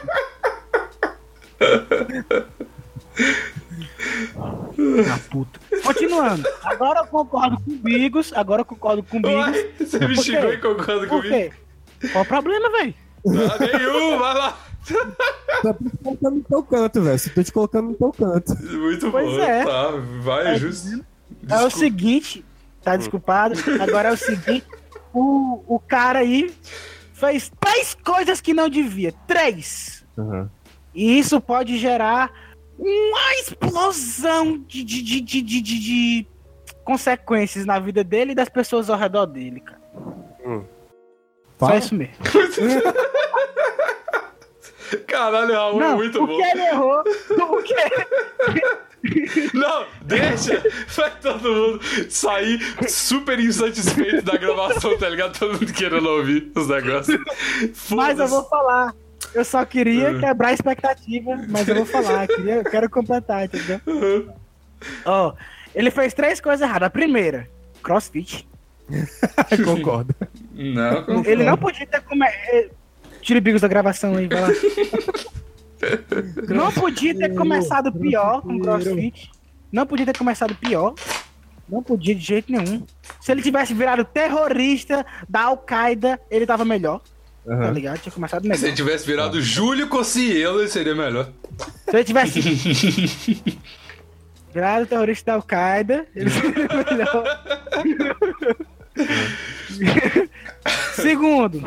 Ah, puta. Continuando. Agora eu concordo com o Bigos. Agora eu concordo com o Bigos. Ué, você me xingou e concorda Por comigo? Qual o problema, velho? Nenhum, vai lá. Só tô te colocando no teu canto, velho. Só tô te colocando no teu canto. Muito Pois bom, é. tá. Vai, É, justo. É o seguinte, tá desculpado? Agora é o seguinte, o, o cara aí fez três coisas que não devia. Três. Aham. E isso pode gerar uma explosão de, de, de, de, de, de- de consequências na vida dele e das pessoas ao redor dele, cara. Só isso mesmo. [laughs] Caralho, Raul é Não, muito o bom. que ele errou, o que [laughs] Não, deixa! Vai todo mundo sair super insatisfeito da gravação, tá ligado? Todo mundo querendo ouvir os negócios. Mas eu vou falar. Eu só queria Uhum. quebrar a expectativa, mas eu vou falar. Eu, queria- eu quero completar, entendeu? Uhum. Ó, ele fez três coisas erradas. A primeira, crossfit. [laughs] Concordo. Não, concordo. Ele não podia ter começado. Tira o bigos da gravação aí, vai lá. Não podia ter começado pior com crossfit. Não podia ter começado pior. Não podia de jeito nenhum. Se ele tivesse virado terrorista da Al-Qaeda, ele tava melhor. Tá Aham. ligado? Tinha começado Se ele melhor. tivesse virado Júlio Cossielo, seria melhor. Se ele tivesse [laughs] virado terrorista da Al-Qaeda, ele seria melhor. [laughs] [laughs] Segundo,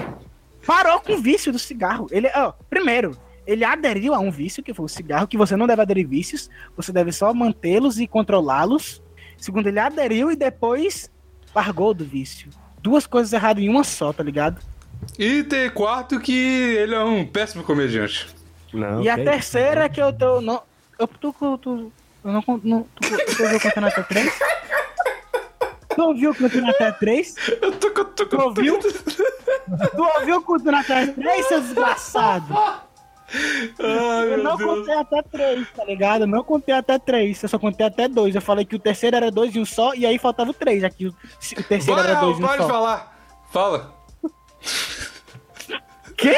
parou com o vício do cigarro. Ele, ó, primeiro, ele aderiu a um vício, que foi o cigarro, que você não deve aderir vícios, você deve só mantê-los e controlá-los. Segundo, ele aderiu e depois largou do vício. Duas coisas erradas em uma só, tá ligado? E tem quarto que ele é um péssimo comediante. Não, e a que terceira é que eu tô. Não, eu tu, tu, tu, eu não, não, tu, tu ouviu contando até três? Tu ouviu contando até três? Eu tô, tô, tô, Tu ouviu? Tu ouviu contando até três, seu desgraçado? Ai, Eu não Deus. contei até três, tá ligado? Eu não contei até três, eu só contei até dois. Eu falei que o terceiro era dois e um só, e aí faltava o três, já que o, o terceiro Vai, era Raul, dois e um pode só. falar. Fala. Quê?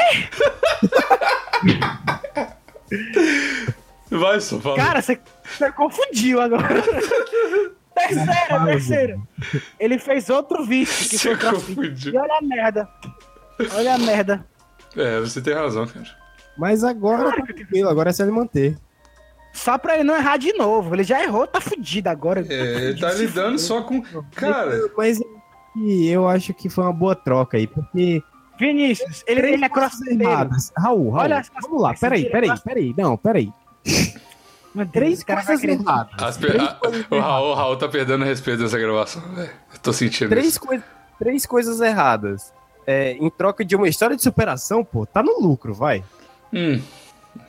Vai, só fala. Cara, você, você confundiu agora. [laughs] terceira, terceira. Ele fez outro vício que Você foi confundiu. E olha a merda. Olha a merda. É, você tem razão, cara. Mas agora tá tranquilo, agora é só ele manter. Só pra ele não errar de novo. Ele já errou, tá fudido agora. É, ele tá lidando só com. Cara, Mas e eu acho que foi uma boa troca aí, porque. Vinícius, ele, ele é crossfiteiro. Raul, Raul, Olha vamos lá, peraí, peraí, peraí, não, peraí. Três coisas erradas. as pe- Três a- coisas o, Raul, o Raul tá perdendo respeito nessa gravação, velho. Eu tô sentindo Três, isso. coi três coisas erradas. É, em troca de uma história de superação, pô, tá no lucro, vai. Hum,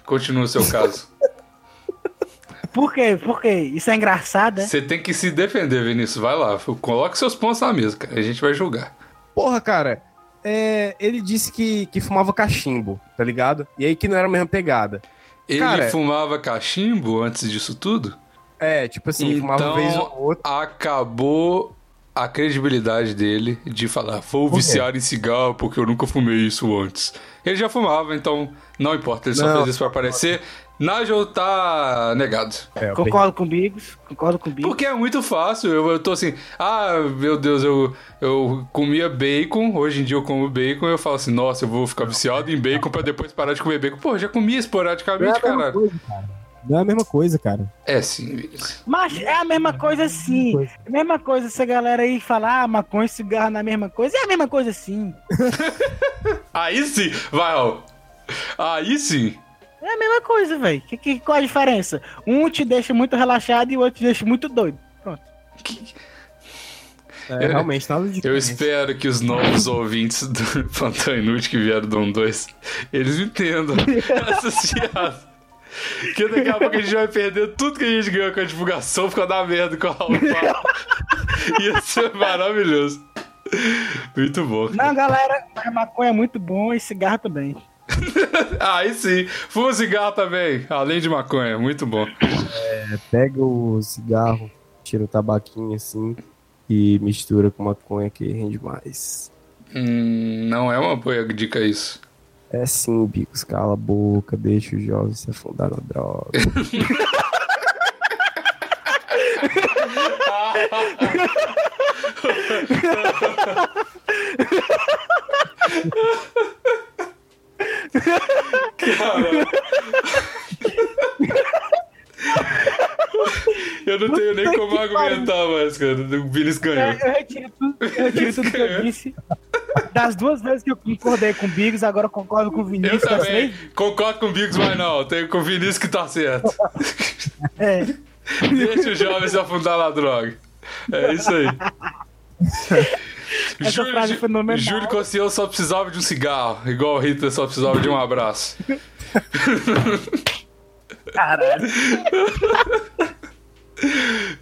continua o seu caso. [laughs] Por quê? Por quê? Isso é engraçado, é? Você tem que se defender, Vinícius. Vai lá. Coloque seus pontos na mesa, cara. A gente vai julgar. Porra, cara, é, ele disse que, que fumava cachimbo, tá ligado? E aí que não era a mesma pegada. Ele Cara- fumava cachimbo antes disso tudo? É, tipo assim, fumava uma vez ou Então, outra. acabou a credibilidade dele de falar, vou viciar em cigarro porque eu nunca fumei isso antes. Ele já fumava, então não importa, ele só Não. fez isso pra aparecer. Nigel tá negado. É, Concordo com o Bigos. Concordo com o Bigos. Porque é muito fácil. Eu, eu tô assim, ah, meu Deus, eu, eu comia bacon, hoje em dia eu como bacon, eu falo assim, nossa, eu vou ficar viciado em bacon pra depois parar de comer bacon. Pô, já comia é esporadicamente, a mesma caralho. coisa, cara. Não é a mesma coisa, cara. É sim, Vinícius. Mas é a mesma coisa sim. coisa. É a mesma coisa essa galera aí falar, ah, maconha e cigarro não é a mesma coisa. É a mesma coisa sim. [laughs] Aí sim, vai, Raul. Aí sim. É a mesma coisa, velho. Que, que, qual a diferença? Um te deixa muito relaxado e o outro te deixa muito doido. Pronto. É, realmente, nada de Eu espero que os novos ouvintes do [laughs] Plantão Inútil que vieram do 1 2, eles entendam [laughs] essas piadas. Porque daqui a pouco a gente vai perder tudo que a gente ganhou com a divulgação por causa da merda com a Raul. Ia ser maravilhoso. Muito bom. cara. Não, galera, maconha é muito bom e cigarro também. [laughs] Aí sim. Fuma cigarro também, além de maconha. Muito bom. Pega o cigarro, tira o tabaquinho assim e mistura com maconha que rende mais. Hum, não é uma boa dica isso. É sim, Bicos, cala a boca, deixa o jovem se afundar na droga. [laughs] [laughs] Eu não tenho nem como argumentar mais, cara. O Vinícius Eu, ganhou. eu retiro tudo, eu retiro tudo que eu disse. Das duas vezes que eu concordei com o Biggs, agora eu concordo com o Eu Vinícius. das também três- concordo com o Biggs, mas não. Tenho com o Vinícius que tá certo. É. Deixa o jovem se afundar na droga. É isso aí. [laughs] Essa frase é fenomenal. Júlio Cossiel só precisava de um cigarro, igual o Hitler só precisava de um abraço. [laughs] Caralho.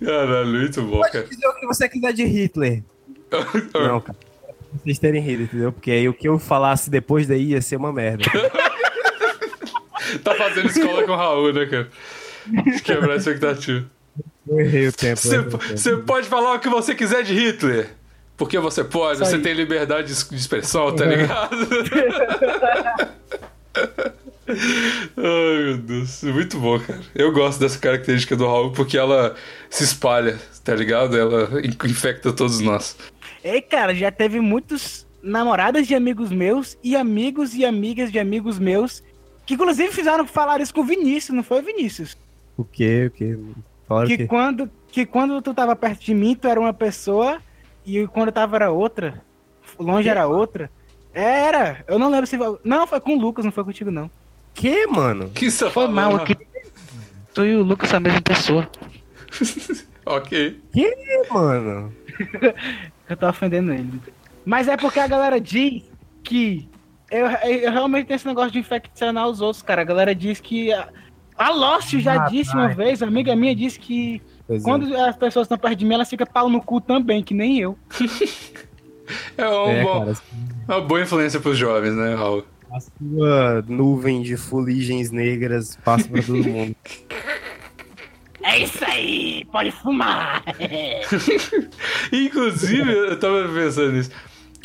Caralho, muito bom, cara. dizer o que você quiser de Hitler. [laughs] Não, cara. Pra Vocês terem rido, entendeu? Porque aí o que eu falasse depois daí ia ser uma merda. [laughs] Tá fazendo escola com o Raul, né, cara? Quebrar a expectativa. Eu errei o tempo. você pode falar o que você quiser de Hitler. Porque você pode, Isso você aí. tem liberdade de expressão, tá ligado? [laughs] Ai, meu Deus. Muito bom, cara. Eu gosto dessa característica do Raul porque ela se espalha, tá ligado? Ela in- infecta todos nós. Ei, cara, já teve muitos namoradas de amigos meus e amigos e amigas de amigos meus que inclusive fizeram falar isso com o Vinícius, não foi Vinícius? O quê? O quê? Falaram Que quê? quando, que quando tu tava perto de mim, tu era uma pessoa e quando eu tava era outra. Longe era outra. Era. Eu não lembro se. Não, foi com o Lucas, não foi contigo, não. Que, mano? Que você tá Foi mal aqui. [laughs] Tu e o Lucas são a mesma pessoa. [laughs] Ok. Que, mano? [laughs] Eu tô ofendendo ele. Mas é porque a galera diz que. Eu, eu realmente tenho esse negócio de infeccionar os outros, cara. A galera diz que. A, a Lost já Ah, disse tá. uma vez, uma amiga minha disse que Pois é. quando as pessoas estão perto de mim, elas ficam pau no cu também, que nem eu. É, um É, bom- cara, uma boa influência pros jovens, né, Raul? a sua nuvem de fuligens negras passa pra todo mundo. [laughs] É isso aí, pode fumar. [laughs] Inclusive, eu tava pensando nisso.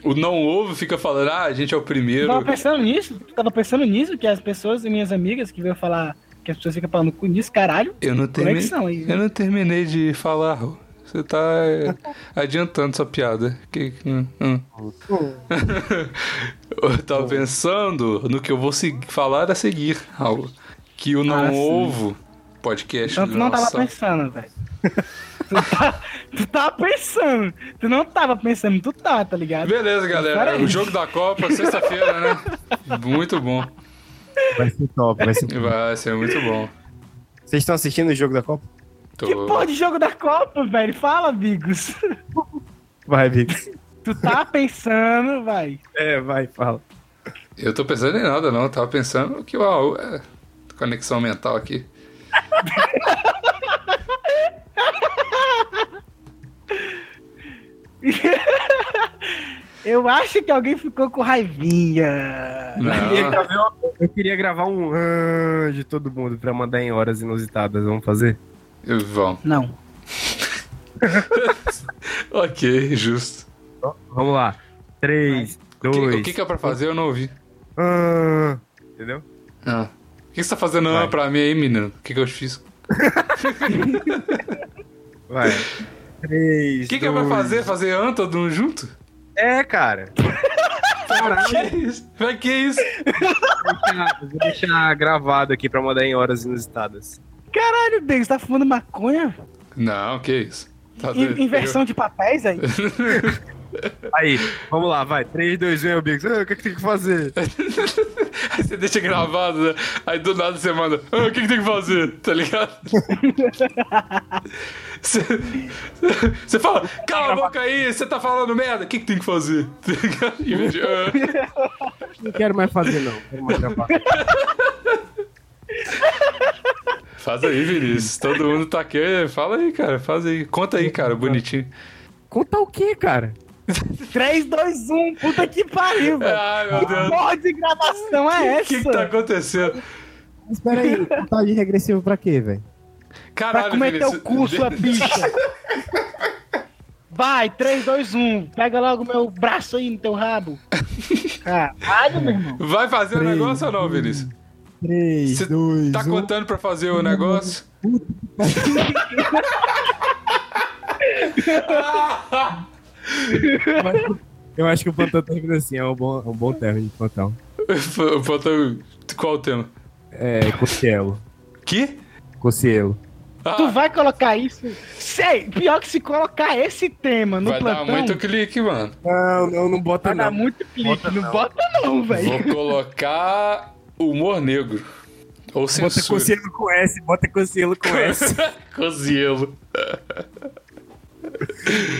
O não ovo fica falando, ah, a gente é o primeiro. tava pensando nisso? Tava pensando nisso? Que as pessoas, minhas amigas, que veio falar que as pessoas ficam falando cu nisso, caralho. Eu não terminei. Conexão aí. Eu não terminei de falar. Você tá é, [laughs] adiantando sua piada. Que, hum, hum. eu tava pensando no que eu vou seguir, falar a seguir, Raul. Que o não Ah, ovo podcast. Então tu não tava nossa- pensando, velho. Tu, tá, tu tava pensando. Tu não tava pensando, tu tá, tá ligado? Beleza, galera. O jogo da Copa, sexta-feira, né? [laughs] Muito bom. Vai ser top, vai ser top. Vai ser muito bom. Vocês estão assistindo o jogo da Copa? Tô- Que porra de jogo da Copa, velho? Fala, amigos. Vai, Bix. Tu tá pensando, vai. É, vai, fala. Eu tô pensando em nada, não. Eu tava pensando que o Raul é conexão mental aqui. [laughs] Eu acho que alguém ficou com raivinha. Não. Eu queria gravar um ah de todo mundo pra mandar em horas inusitadas. Vamos fazer? Eu- Vamos. Não. [laughs] Ok, justo. Vamos lá. Três, O que, dois. o que que é pra fazer? Eu não ouvi. ah. Entendeu? Ah. O que você tá fazendo Vai. não pra mim aí, menino? O que, que eu fiz? [laughs] Vai. Três. O que, que é pra fazer? Fazer an todo mundo junto? É, cara. Que isso? Vai que isso? Eu vou deixar gravado aqui pra mandar em horas inusitadas. Caralho, Biggs, tá fumando maconha? Não, que isso? Tá In- doido. inversão de papéis aí? [laughs] Aí, vamos lá, vai. 3, 2, 1, é o Biggs. Ah, o que, que tem que fazer? [laughs] Aí você deixa gravado, né? Aí do nada você manda, ah, o que, que tem que fazer? Tá ligado? [laughs] Você, você fala, cala a boca aí, você tá falando merda, o que, que tem que fazer? [laughs] Tá ligado? Vez "Ah". Não quero mais fazer, não. Quero mais gravar. Faz aí, Vinícius. Todo mundo tá aqui. Fala aí, cara. Faz aí. Conta aí, cara, bonitinho. Contar o quê, cara? 3, 2, 1, puta que pariu, velho. Ai, meu Que Deus. porra de gravação é O essa? que, que tá acontecendo? Espera aí, [laughs] contagem regressiva pra quê, velho? Pra Caralho, comer teu Vinícius. cu, sua bicha. Vai, 3, 2, 1. Pega logo meu braço aí no teu rabo. Caralho, meu irmão. Vai fazer o Três, negócio ou não, Vinícius? 3, Cê 2, Tá 1. contando pra fazer o negócio? [laughs] [laughs] Eu acho que o plantão termina assim, é um bom, um bom término de plantão. [laughs] Falta qual o tema? É, Cocielo. Que? Cocielo. Ah, Tu vai colocar isso? Sei, pior que se colocar esse tema no vai plantão, dar muito clique, mano. Não, não, não bota vai dar não. muito clique. Bota não não. bota não, velho. Vou [laughs] colocar humor negro. Ou Bota censura. Cocielo com S, bota Cocielo com S. [laughs] Cozielo.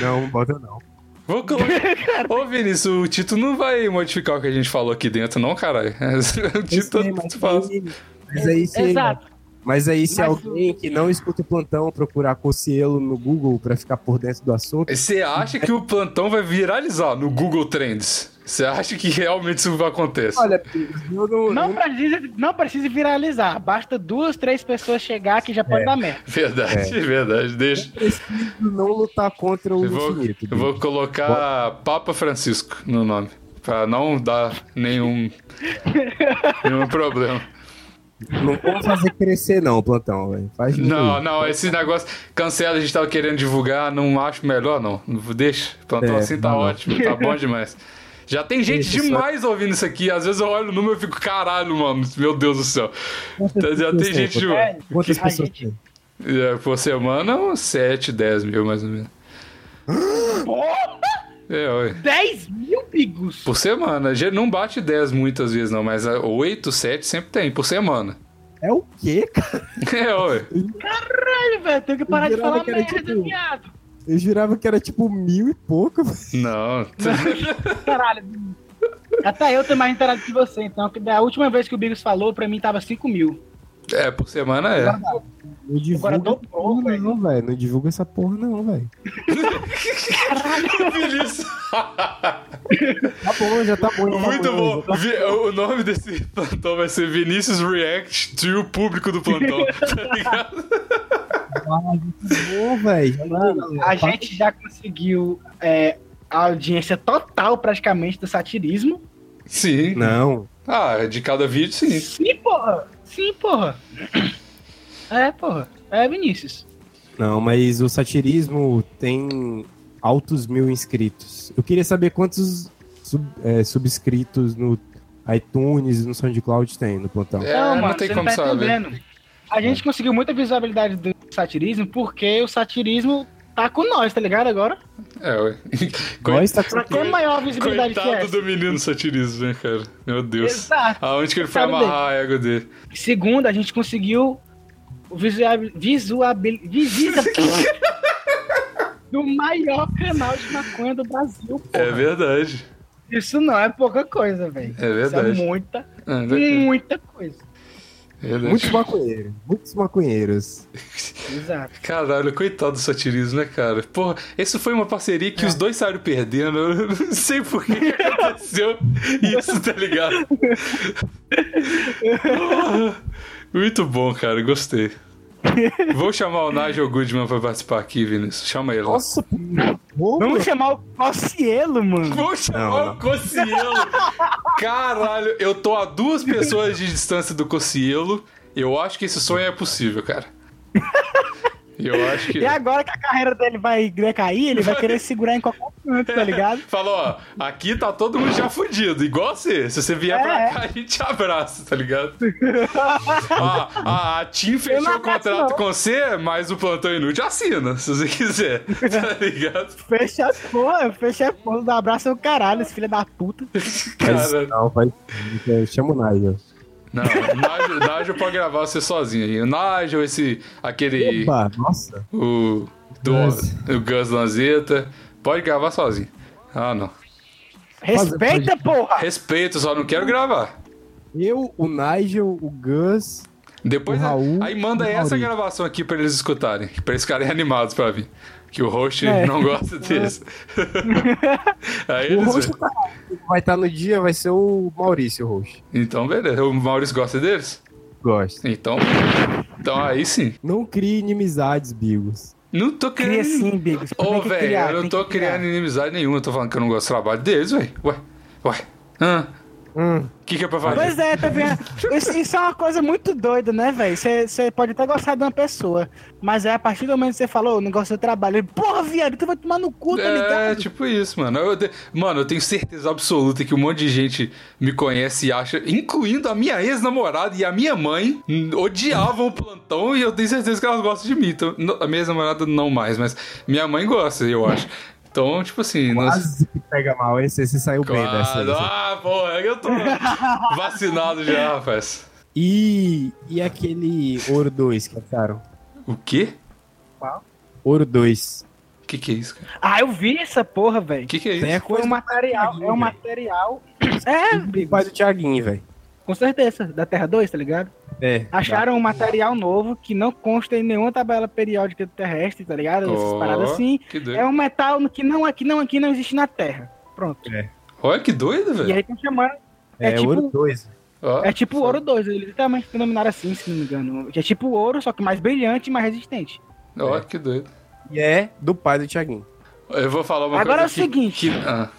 não, bota não. Vou colocar. [laughs] Ô, Vinícius, o Tito não vai modificar o que a gente falou aqui dentro, não, caralho. [laughs] O Tito tanto faz. aí, mas aí se, Exato. mas aí se Mas alguém que não escuta o plantão procurar Cocielo no Google pra ficar por dentro do assunto, Você acha que o plantão vai viralizar no Google Trends? Você acha que realmente isso vai acontecer? olha, eu não, Não não- precisa, não precisa viralizar. Basta duas, três pessoas chegar que já pode É. dar merda. Verdade, verdade. Deixa. não lutar contra o Eu vou, infinito. eu vou colocar Papa Francisco no nome. Pra não dar nenhum, nenhum problema. Não vamos fazer crescer não, plantão, velho. Faz Não, não, esse negócio cancela, a gente tava querendo divulgar, não acho melhor, não. Deixa. Plantão É, assim tá não. ótimo, tá bom demais. [laughs] Já tem gente Isso, demais ouvindo isso aqui. Às vezes eu olho o número e fico, caralho, mano. Meu Deus do céu. Quantas Já tem gente demais. Quantas A pessoas tem? É, por semana, uns 7, 10 mil, mais ou menos. Porra! [gasps] É, ué. 10 mil bigos! Por semana. Não bate 10 muitas vezes, não, mas 8, 7 sempre tem, por semana. É o quê, cara? [laughs] É, ué. Caralho, velho, tenho que parar de falar merda, viado. Eu jurava que era tipo mil e pouco. velho. [laughs] Não. Caralho. Até eu tô mais inteirado que você, então. Da última vez que o Bigos falou, pra mim tava 5 mil. É, por semana é. Não divulga Agora porra velho. não, velho. Não divulga essa porra não, velho. Vinícius. Tá bom, já tá bom. já tá Muito já bom. tá- Vi- O nome desse plantão vai ser Vinícius React to o público do plantão. [laughs] Tá ligado? Bom, velho. Já Mano, tá- a gente já conseguiu é, a audiência total, praticamente, do satirismo. Sim. Não. Ah, de cada vídeo, sim. Sim, porra! Sim, porra! É, porra. É, Vinícius. Não, mas o satirismo tem altos mil inscritos. Eu queria saber quantos sub- é, subscritos no iTunes e no SoundCloud tem no plantão. É, não tem você como tá saber. entendendo. A gente conseguiu muita visibilidade do satirismo porque o satirismo tá com nós, tá ligado agora? É, ué. [laughs] Nós tá Pra que maior visibilidade que é Coitado essa? do menino satirismo, né, cara? Meu Deus. Exato. Aonde que ele foi Coitado amarrar a égua dele? Segundo, a gente conseguiu o visual, visuabil, visita [laughs] do maior canal de maconha do Brasil, É porra. verdade. Isso não é pouca coisa, velho. É verdade. Isso é muita, É muita coisa. É verdade. Muitos maconheiros. Muitos maconheiros. Exato. Caralho, coitado do satirismo, né, cara? Porra, isso foi uma parceria É. que os dois saíram perdendo. Eu [laughs] não sei por que aconteceu isso, tá ligado? [laughs] Muito bom, cara, gostei. [laughs] Vou chamar o Nigel Goodman pra participar aqui, Vinícius. Chama ele. Nossa, Vamos chamar o Cossielo, mano. Vou chamar Não, o. Cocielo. Caralho, eu tô a duas pessoas de distância do Cocielo. Eu acho que esse sonho é possível, cara. E eu acho que. E agora que a carreira dele vai decair, ele vai querer segurar em qualquer canto, tá ligado? [laughs] Falou, ó, aqui tá todo mundo já fudido, igual você. Se você vier pra É. cá, a gente abraça, tá ligado? [laughs] ó, a, a Tim fechou o contrato não. com você, mas o plantão inútil assina, se você quiser. [laughs] Tá ligado? Fecha a porra, fecha a porra, dá abraço ao caralho, esse filho da puta. Cara, Não, faz. Chama o Nigel. Não, o Nigel, pode gravar você sozinho aí. O Nigel, esse. aquele. Opa, nossa. O. Do, Gus. o Gus Lanzetta. Pode gravar sozinho. Ah, não. Respeita, porra! Respeito, só não quero gravar. Eu, o Nigel, o Gus. Depois, O Raul aí manda essa gravação aqui pra eles escutarem, pra eles ficarem [laughs] animados pra vir. Que o host É. não gosta desse. [laughs] aí O host tá- vai estar no dia, vai ser o Maurício, o host. Então, beleza. O Maurício gosta deles? Gosto. Então. Então aí sim. Não crie inimizades, Bigos. Não tô Cria criando. sim, Bigos. Ô, velho, eu não tô criando inimizade nenhuma. Eu tô falando que eu não gosto do trabalho deles, velho. Ué, ué. Hã? Hum, O que, que é pra fazer? Pois é, tá vendo? Isso, isso é uma coisa muito doida, né, velho? Você pode até gostar de uma pessoa, mas é a partir do momento que você falou, não gosta do trabalho, ele, porra, viado, tu vai tomar no cu, tá É, ligado? tipo isso, mano. Eu te- Mano, eu tenho certeza absoluta que um monte de gente me conhece e acha, incluindo a minha ex-namorada e a minha mãe, odiavam o plantão e eu tenho certeza que elas gostam de mim. Então, a minha ex-namorada não mais, mas minha mãe gosta, eu acho. Então, tipo assim. nós- quase que pega mal. Esse, esse saiu bem dessa. Ah, pô, é eu tô [laughs] vacinado já, rapaz. E, e aquele Ouro 2 que acharam? O quê? Ouro 2. O que que é isso, cara? Ah, eu vi essa porra, velho. O que que é Tem a isso? Coisa um material, é um material. É, Bigos, pai do Thiaguinho, velho. Com certeza, da Terra 2, tá ligado? É. Acharam um material novo que não consta em nenhuma tabela periódica terrestre, tá ligado? Essas paradas assim. É um metal que não, que não, que não existe na Terra. Pronto. Olha que doido, E velho. aí estão chamando. É, É, tipo, Ouro 2. Ó, é tipo ouro 2, eles literalmente denominaram assim, se não me engano. Que é tipo ouro, só que mais brilhante e mais resistente. Ó, que doido. E é do pai do Thiaguinho. Eu vou falar uma Agora coisa é o que- seguinte. que- ah.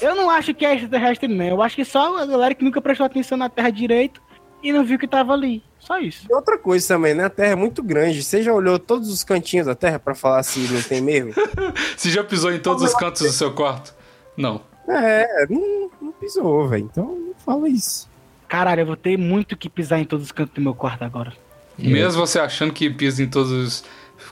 Eu não acho que é extraterrestre, não. Eu acho que só a galera que nunca prestou atenção na Terra direito e não viu que tava ali. Só isso. E outra coisa também, né? A Terra é muito grande. Você já olhou todos os cantinhos da Terra pra falar se não tem erro? [laughs] Você já pisou em todos os cantos do seu quarto? Não. é, não, não pisou, velho. Então não fala isso. Caralho, eu vou ter muito que pisar em todos os cantos do meu quarto agora. Mesmo você achando que pisa em todos os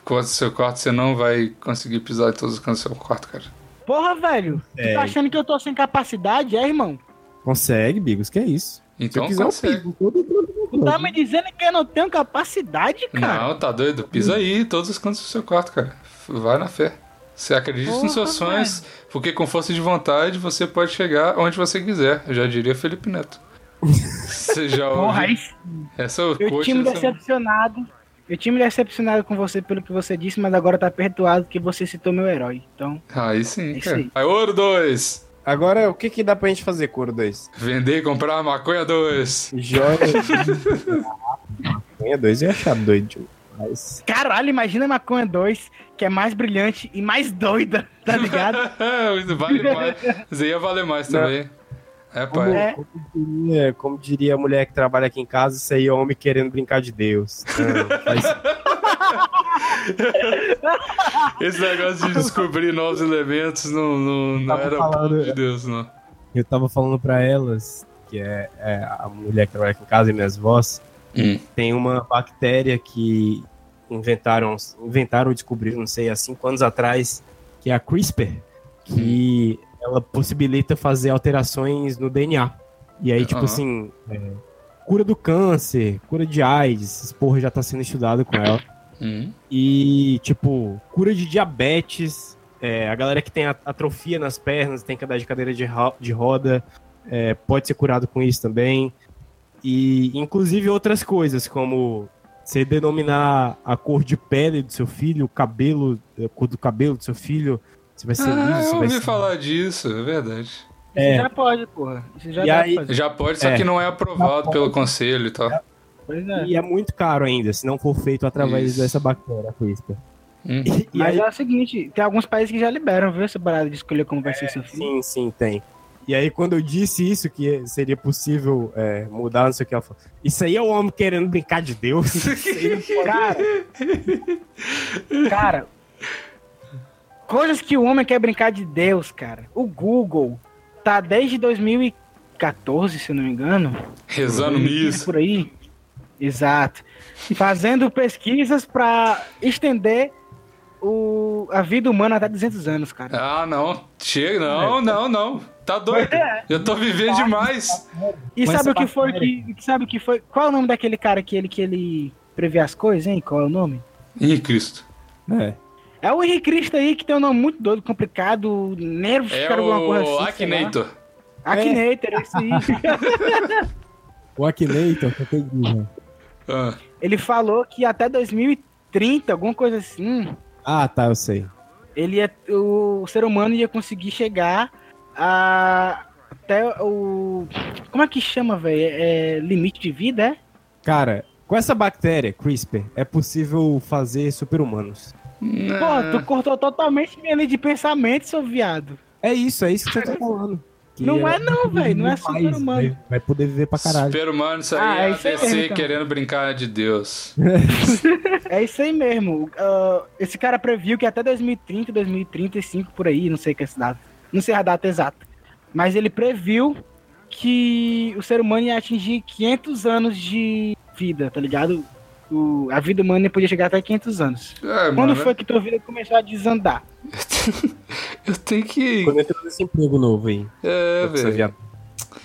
cantos do seu quarto, você não vai conseguir pisar em todos os cantos do seu quarto, cara. Porra, velho. Tu É. tá achando que eu tô sem capacidade, é, irmão? Consegue, Bigos, que é isso. Então Se eu quiser, eu consegue. piso em todo Tu tá me dizendo que eu não tenho capacidade, cara? Não, tá doido? Pisa aí todos os cantos do seu quarto, cara. Vai na fé. Você acredita nos seus Porra, sonhos, porque com força de vontade você pode chegar onde você quiser. Eu já diria Felipe Neto. [laughs] Você já Porra, ouviu? Essa é o eu coach dessa- decepcionado. Eu tinha me decepcionado com você pelo que você disse, mas agora tá perdoado que você citou meu herói. Então, Aí sim, É isso cara. aí. Aí, ouro 2. Agora, o que que dá pra gente fazer, Coro 2? Vender e comprar maconha 2. Joia. Maconha 2 eu ia achar doido. Mas. caralho, imagina a maconha 2, que é mais brilhante e mais doida, tá ligado? [laughs] Isso vale mais. Isso ia valer mais também. É, Como, pai. É. como diria, como diria a mulher que trabalha aqui em casa, isso aí é homem querendo brincar de Deus. Não, faz- [laughs] Esse negócio de descobrir novos elementos não, não, não era falando- de Deus, não. Eu tava falando pra elas, que é, é a mulher que trabalha aqui em casa e minhas vós, Hum. tem uma bactéria que inventaram, inventaram ou descobriram, não sei, há cinco anos atrás, que é a CRISPR, que ela possibilita fazer alterações no DNA. E aí, tipo Aham. assim, é, cura do câncer, cura de AIDS, porra já tá sendo estudado com ela. Hum. E, tipo, cura de diabetes, é, a galera que tem atrofia nas pernas, tem que andar de cadeira de, ro- de roda, é, pode ser curado com isso também. E, inclusive, outras coisas, como você denominar a cor de pele do seu filho, o cabelo, a cor do cabelo do seu filho, se vai ser Ah, liso, se eu ouvi ser... falar disso, é verdade. É. Já pode, porra. Isso já E aí-. Já pode, só É. que não é aprovado pelo conselho e tal. Pois é. E é muito caro ainda, se não for feito através Isso. dessa bactéria, CRISPR. Hum. E, e Mas aí, é o seguinte, tem alguns países que já liberam, viu, essa parada de escolher como vai ser seu filho. sim, sim, tem. E aí, quando eu disse isso, que seria possível é, mudar, não sei o que, ela falou: Isso aí é o homem querendo brincar de Deus. [laughs] Cara, cara, coisas que o homem quer brincar de Deus, cara. O Google tá desde 2014, se eu não me engano. Rezando missa. Por aí. Exato. Fazendo pesquisas pra estender o, a vida humana até 200 anos, cara. Ah, não. Chega, não, não, não. Tá doido. É. Eu tô vivendo demais. E sabe o que foi que, sabe o que foi? Qual é o nome daquele cara que ele que ele prevê as coisas, hein? Qual é o nome? Ih, Cristo. É. É o Henrique Cristo aí que tem um nome muito doido, complicado, nervos, É cara, alguma coisa o assim. lá. Akinator. Akinator, é isso aí. [laughs] O Akinator, que eu entendi, né? Ah, ele falou que até 2030, alguma coisa assim, Ah, tá, eu sei. ele ia, o ser humano ia conseguir chegar a até o como é que chama, velho? É, limite de vida, é? Cara, com essa bactéria, CRISPR, é possível fazer super-humanos. Pô, tu cortou totalmente minha linha de pensamento, seu viado. É isso, é isso que eu tô falando. Que Não é não, velho, não é mais, super-humano. Vai, vai poder viver pra caralho. Super humano, isso aí Ah, é é isso aí mesmo, então. querendo brincar de Deus. É isso aí mesmo. Ah, esse cara previu que até 2030, 2035, por aí, não sei que é essa data. Não sei a data exata. Mas ele previu que o ser humano ia atingir 500 anos de vida, tá ligado? O- a vida humana podia chegar até 500 anos. É, Quando mano, foi que tua vida começou a desandar? [laughs] eu tenho que. Quando entrou nesse emprego novo aí. É, velho.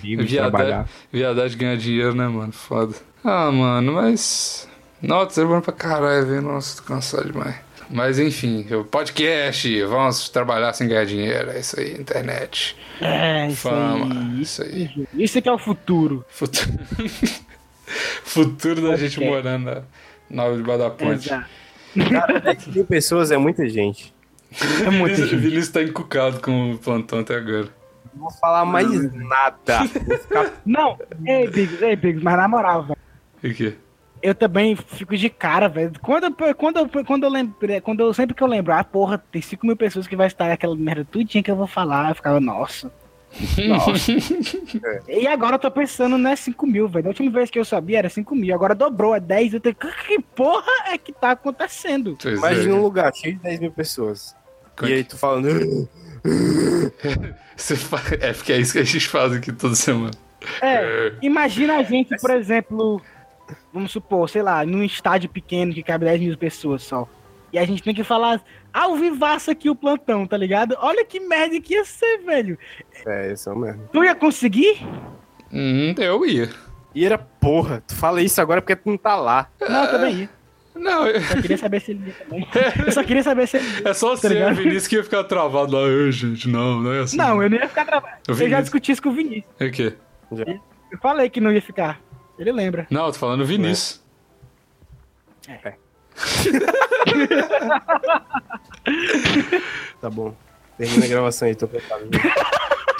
Viadagem, viadagem ganhar dinheiro, né, mano? Foda. Ah, mano, mas. Nossa, é bom pra caralho, velho. Nossa, tô cansado demais. Mas enfim, o podcast, vamos trabalhar sem ganhar dinheiro. É isso aí, internet. É, isso Fama, aí. isso aí. Isso que é o futuro. Futuro, [laughs] [laughs] Futuro da gente morando na Nova de Bar da Ponte. Exato. Cara, 10 mil pessoas é muita gente. É muito Vinícius, Vinícius tá encucado com o plantão até agora. Não vou falar mais nada. Vou ficar [laughs] Não, ei, Biggs, ei, Biggs, mas na moral, velho. O quê? Eu também fico de cara, velho. Quando, eu- quando, quando eu lembrei, quando eu sempre que eu lembro, ah, porra, tem 5 mil pessoas que vai estar aquela merda tudinha que eu vou falar, eu ficava, nossa. Nossa. [laughs] E agora eu tô pensando, não é 5 mil, velho. Da última vez que eu sabia era 5 mil, agora dobrou, é 10. Eu tenho, que porra é que tá acontecendo? Pois Imagina é. um lugar cheio de 10 mil pessoas. Como E é aí tu falando. [laughs] Você fa- É porque é isso que a gente faz aqui toda semana. É, imagina a gente, por exemplo, vamos supor, sei lá, num estádio pequeno que cabe 10 mil pessoas só. E a gente tem que falar ao vivaço aqui o plantão, tá ligado? Olha que merda que ia ser, velho. É, isso mesmo. Tu ia conseguir? Hum, eu ia. E era porra, tu fala isso agora porque tu não tá lá. Não, eu também ia. Não, eu- Só queria saber se ele ia também. Eu só queria saber se ele ia. é só Tá você, ligado? Vinícius, que ia ficar travado lá. Ei, gente, não, não é assim. Não, eu não ia ficar trabalhando. O Eu já discuti isso com o Vinícius. É o quê? Eu falei que não ia ficar. Ele lembra. Não, eu tô falando Vinícius. [laughs] Tá bom. Termina a gravação aí, tô preparado.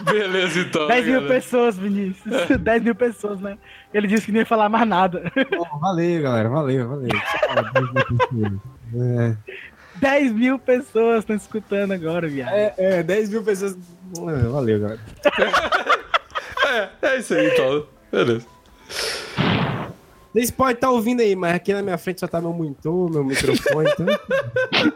Beleza, então. 10 mil galera. pessoas, Vinícius. 10 mil pessoas, né? Ele disse que não ia falar mais nada. valeu, galera, valeu, valeu. É, 10 mil pessoas estão escutando agora, viado. é, é, 10 mil pessoas. É, valeu, galera. [laughs] É, é isso aí, então. Beleza. Vocês podem estar ouvindo aí, mas aqui na minha frente só tá meu monitor, meu microfone, então. [laughs]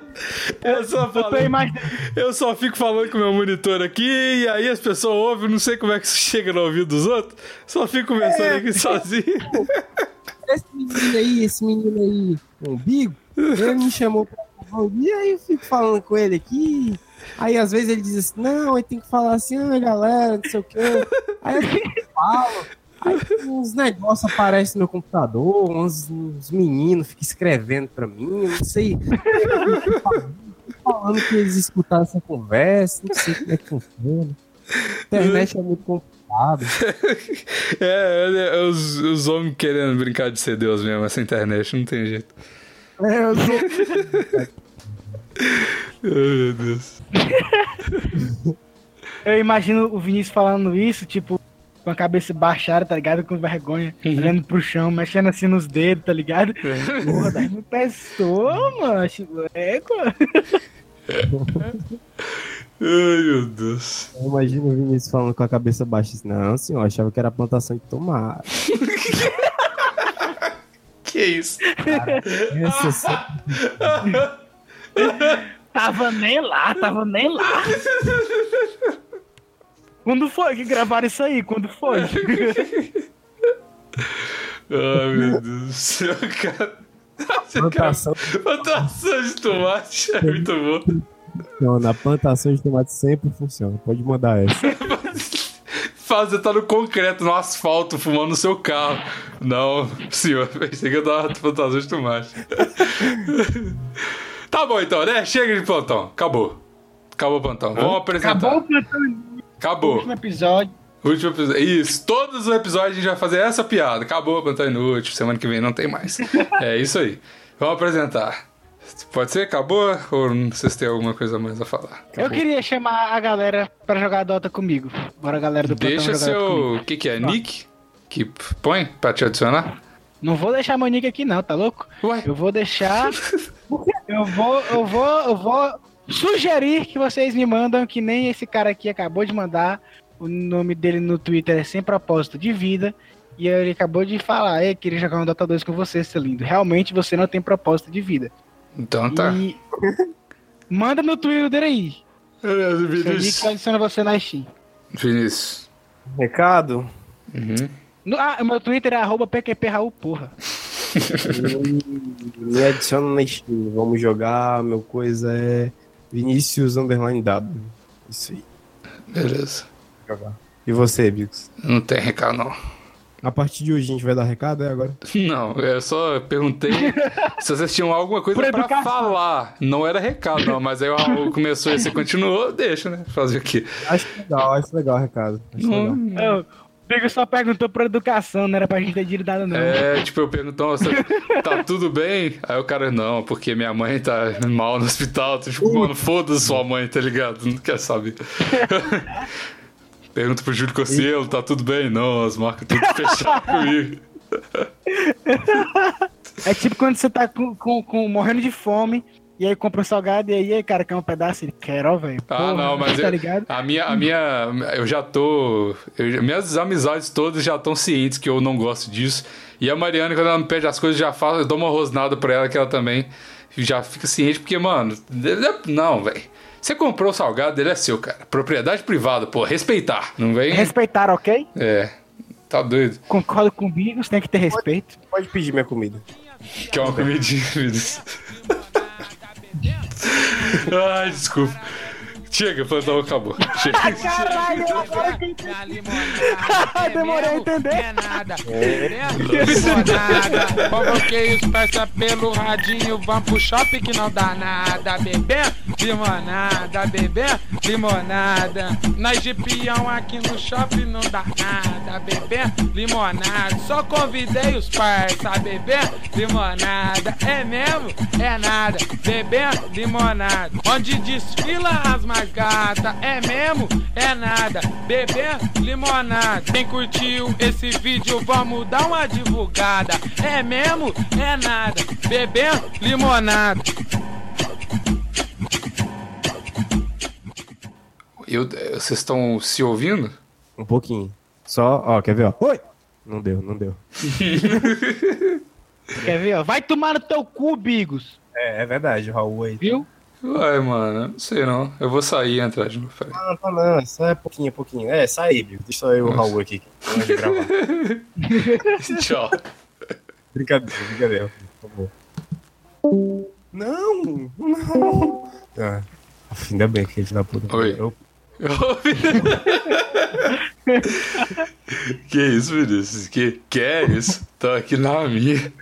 Eu só, Eu falo, imaginando. eu só fico falando com o meu monitor aqui e aí as pessoas ouvem, não sei como é que isso chega no ouvido dos outros. Só fico conversando aqui sozinho. [laughs] Esse menino aí, esse menino aí, o umbigo, ele me chamou pra falar, e aí eu fico falando com ele aqui. Aí às vezes ele diz assim, não, aí tem que falar assim, ah, galera, não sei o quê. Aí eu falo, aí uns negócios aparecem no meu computador, uns, uns meninos ficam escrevendo pra mim, não sei. Falando que eles escutaram essa conversa, não sei como é que funciona. A internet é muito complicado. [laughs] É, é, é os, os homens querendo brincar de ser Deus mesmo, essa internet, não tem jeito. É, eu Ai, meu Deus. Eu imagino o Vinícius falando isso, tipo, com a cabeça baixada, tá ligado? Com vergonha, olhando pro chão, mexendo assim nos dedos, tá ligado? Porra, 10 mil pessoas, mano. tipo, É, Ai, meu Deus. Eu imagino o Vinícius falando com a cabeça baixa. assim, Não, senhor, eu achava que era plantação de tomate. [laughs] Que isso? Só- Tava nem lá, tava nem lá. [laughs] Quando foi que gravaram isso aí? Quando foi? [laughs] Ai, meu Deus do céu, cara. plantação Plantação de tomate é muito bom. funciona. A plantação de tomate sempre funciona. Pode mandar essa. [laughs] Fazer tá no concreto, no asfalto, fumando no seu carro. Não, senhor, [laughs] pensei que eu tava plantação de tomate. tá bom então, né? Chega de plantão. Acabou. Acabou o plantão. Vamos apresentar. Acabou o plantão Acabou. último episódio. Último episódio. Isso, todos os episódios a gente vai fazer essa piada. Acabou o plantão inútil, semana que vem não tem mais. [laughs] É isso aí. Vamos apresentar. Pode ser? Acabou? Ou vocês têm alguma coisa mais a falar? Eu queria chamar a galera pra jogar Dota comigo. Bora, galera do Deixa seu. O que, que é? Nick? Que põe pra te adicionar? Não vou deixar meu nick aqui não, tá louco? Ué? Eu vou deixar. [laughs] eu vou, eu vou, eu vou sugerir que vocês me mandam que nem esse cara aqui acabou de mandar. O nome dele no Twitter é sem propósito de vida. E ele acabou de falar, eu queria jogar um Dota 2 com você, seu lindo. Realmente você não tem propósito de vida. Então tá. E [laughs] manda no Twitter dele aí. Beleza, Seu nick Vinícius. adiciona você na Steam. Vinícius. Recado? Uhum. No, ah, o meu Twitter é arroba PQP Raul, porra. Me [laughs] adiciona na Steam. Vamos jogar. Meu coisa é Vinícius Underline W. Isso aí. Beleza. E você, Bix? Não tem recado, não. A partir de hoje a gente vai dar recado, é agora? [laughs] Não, eu só perguntei se vocês tinham alguma coisa educação. falar. Não era recado, não, mas aí o Raul começou e você continuou, deixa, né? Fazer o quê? Acho legal, acho legal o recado. Acho legal. Eu, o Bigo só perguntou por educação, não era pra gente ter dinheiro dado, não. É, tipo, eu pergunto, "Nossa, tá tudo bem? Aí o cara, não, porque minha mãe tá mal no hospital. Tu, Tipo, mano, foda-se sua mãe, tá ligado? Não quer saber. [laughs] Pergunta pro Júlio Cossielo, tá tudo bem? Não, as marcas tudo [laughs] fechadas comigo. É tipo quando você tá com, com- com- morrendo de fome, e aí compra um salgado, e aí, aí, cara, quer um pedaço? Ele quer, ó, velho. Ah, não, mas tá eu- ligado? a minha, a minha, eu já tô, eu- minhas amizades todas já estão cientes que eu não gosto disso. E a Mariana, quando ela me pede as coisas, já fala, eu dou uma rosnada pra ela que ela também já fica ciente, porque, mano, é- não, velho. Você comprou o salgado, ele é seu, cara. Propriedade privada, pô, respeitar. Não vem. Respeitar, ok? É. Tá doido. Concordo com o Bigos, tem que ter respeito. Pode pedir minha comida. Que é uma comidinha, filhos. Ai, desculpa. Chega, plantão acabou. Chega. [laughs] Caralho, agora que eu entendi. [laughs] Demorei a entender. É nada, limonada. Convoquei os peças pelo radinho, vamos pro shopping que não dá nada. Bebê, limonada, bebê, limonada. Nós de peão aqui no shopping não dá nada. Bebê, limonada. Só convidei os parça, bebê, limonada. É mesmo? É nada. Bebê, limonada. Onde desfila as gata. É mesmo? É nada. Bebê, limonada. Quem curtiu esse vídeo, vamos dar uma divulgada. É mesmo? É nada. Bebê, limonada. Eu, vocês estão se ouvindo? Um pouquinho. Só, ó, quer ver, ó? Oi! Não deu, não deu. [laughs] Quer ver, ó? Vai tomar no teu cu, Bigos. É, é verdade, Raul aí. Viu? Uai, mano, não sei não. Eu vou sair e entrar de novo. peraí. Não, tá não, só é pouquinho, pouquinho. É, sai aí, Bico. Deixa eu o Raul aqui. não é de gravar. [laughs] Tchau. brincadeira, brincadeira. Por favor. Não, não. Ah, ainda bem que a gente dá puta. Oi. Eu- [laughs] que isso, Vinícius? Que, que é isso? Tô aqui na minha.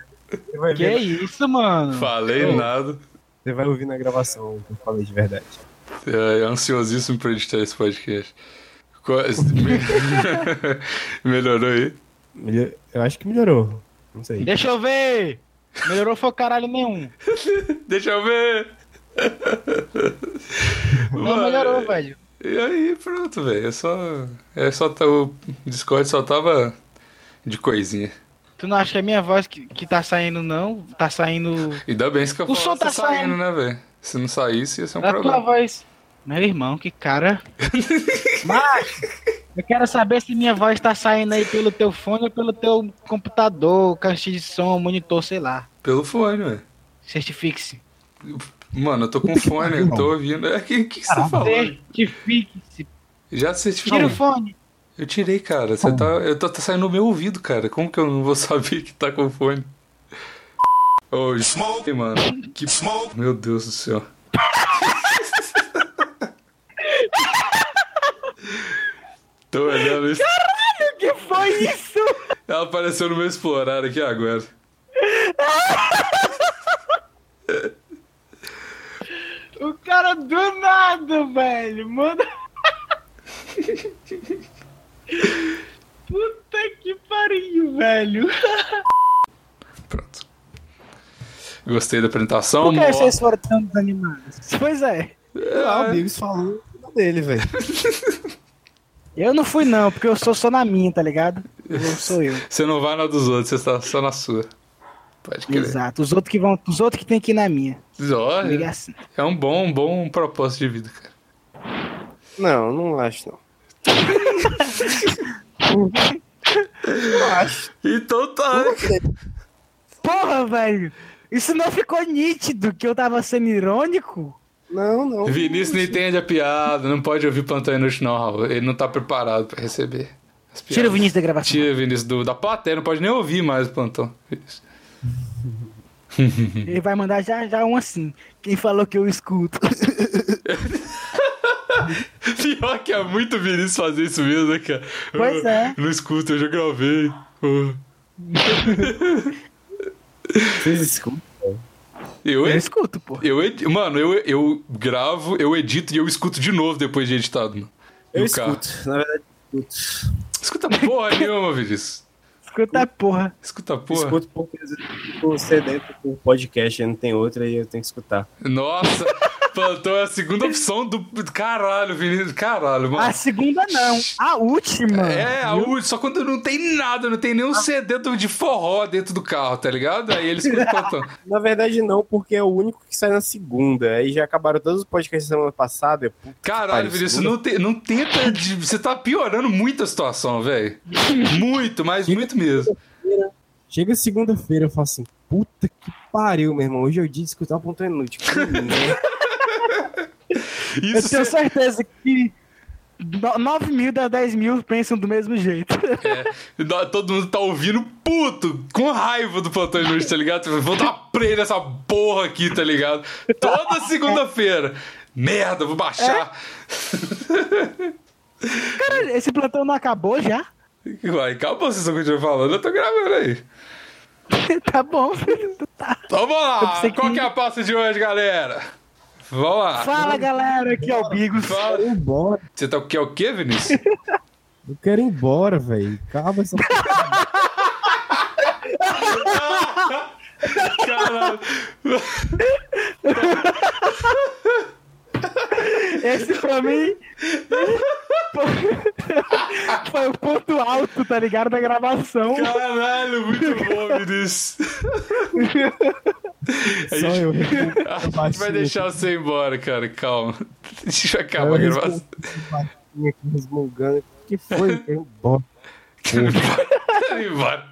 Vai, Que ver, isso, mano? Falei nada. Você vai ouvir na gravação o que eu falei de verdade. É, ansiosíssimo pra editar esse podcast. Qual- [laughs] [laughs] Melhorou aí? Eu acho que melhorou. Não sei. Deixa eu ver. Melhorou foi caralho nenhum. [laughs] Deixa eu ver. Não melhorou, velho. E aí, pronto, velho. É só. É só. tá- O Discord só tava de coisinha. Tu não acha que é minha voz que, que tá saindo, não? Tá saindo. Ainda bem que eu O som tá saindo, saindo. né, velho? Se não saísse, ia ser um É a tua problema. voz. Meu irmão, que cara. [laughs] Macho, eu quero saber se minha voz tá saindo aí pelo teu fone ou pelo teu computador, caixa de som, monitor, sei lá. Pelo fone, velho. Certifique-se. Mano, eu tô com fone, eu tô ouvindo. É, O que, que, que você tá falando? Certifique-se. Já certificou? Tira o fone. Eu tirei, cara. Você tá, eu tô tá saindo no meu ouvido, cara. Como que eu não vou saber que tá com fone? Ô, oh, mano. Que... Meu Deus do céu. [laughs] tô olhando isso. O que foi isso? Ela apareceu no meu explorar aqui agora. O cara do nada, velho. Manda. [laughs] Puta que pariu, velho. Pronto. Gostei da apresentação. Por que Mo- vocês foram tão desanimados? Pois é. Ah, o Biggs falou dele, velho. [laughs] Eu não fui, não, porque eu sou só na minha, tá ligado? Eu sou eu. Você não vai na dos outros, você tá só na sua. Pode crer. Exato. Os outros que vão. Os outros que tem que ir na minha. Olha, assim. é um bom, um bom propósito de vida, cara. Não, não acho, não. Acho. [laughs] Então tá. Porra, velho! Isso não ficou nítido que eu tava sendo irônico? Não, não. Vinícius não entende a piada, não pode ouvir plantão inútil, não, Raul. Ele não tá preparado pra receber. as Tira o. Vinícius da gravação. Tira o Vinícius do, da plateia, não pode nem ouvir mais o plantão. Ele vai mandar já já um assim. Quem falou que eu escuto? [laughs] [laughs] Pior que é muito Vinícius fazer isso mesmo, né, cara? Pois Eu- é. Não escuta, eu já gravei. Vocês escutam? Eu, Eu escuto, pô. eu, mano, eu, eu gravo, eu edito e eu escuto de novo depois de editado. Eu No carro. escuto. Na verdade, eu escuto. Escuta porra nenhuma, Vinícius. Escuta, porra. Escuta porra. Escuto porque às vezes eu fico sedento com o podcast, aí não tem outra e eu tenho que escutar. Nossa, plantão é a segunda opção do. Caralho, Vinícius. Caralho, mano. A segunda não. A última. É, a última, só quando não tem nada, não tem nenhum CD do- de forró dentro do carro, tá ligado? Aí eles escutam plantão. [laughs] Na verdade, não, porque é o único que sai na segunda. Aí já acabaram todos os podcasts da semana passada. puta Caralho, Vinícius, não, te- não tenta. de- você tá piorando muito a situação, velho. Muito, mas muito mesmo. Chega segunda-feira, eu falo assim, puta que pariu, meu irmão. Hoje é o dia de escutar o ponto inútil. Que [laughs] merda. Eu Isso tenho cê- certeza que 9 mil das 10 mil pensam do mesmo jeito. é, todo mundo tá ouvindo puto, com raiva do plantão inútil, tá ligado? Vou dar prêmio nessa porra aqui, tá ligado? Toda [laughs] segunda-feira. Merda, vou baixar. [laughs] Cara, esse plantão não acabou já? Vai, acabou se você continuar falando, eu tô gravando aí. [laughs] tá bom, filho. Tá. Então vamos lá, Eu pensei que- qual que é a pauta de hoje, galera? Vamos lá. Fala, galera, aqui é o Bigos. Fala. Eu quero ir embora. Você tá o que? O que, Vinícius? [laughs] Eu quero ir embora, velho. Acaba essa [laughs] Caralho. [laughs] Esse pra mim foi o ponto alto, tá ligado? Da gravação. Caralho, muito bom, Vinícius. A Só gente, eu. a gente vai deixar você embora, cara, calma. Deixa eu acabar a Eu gravação. respondi aqui resmungando. Que foi? Eu quero ir embora. Vai embora.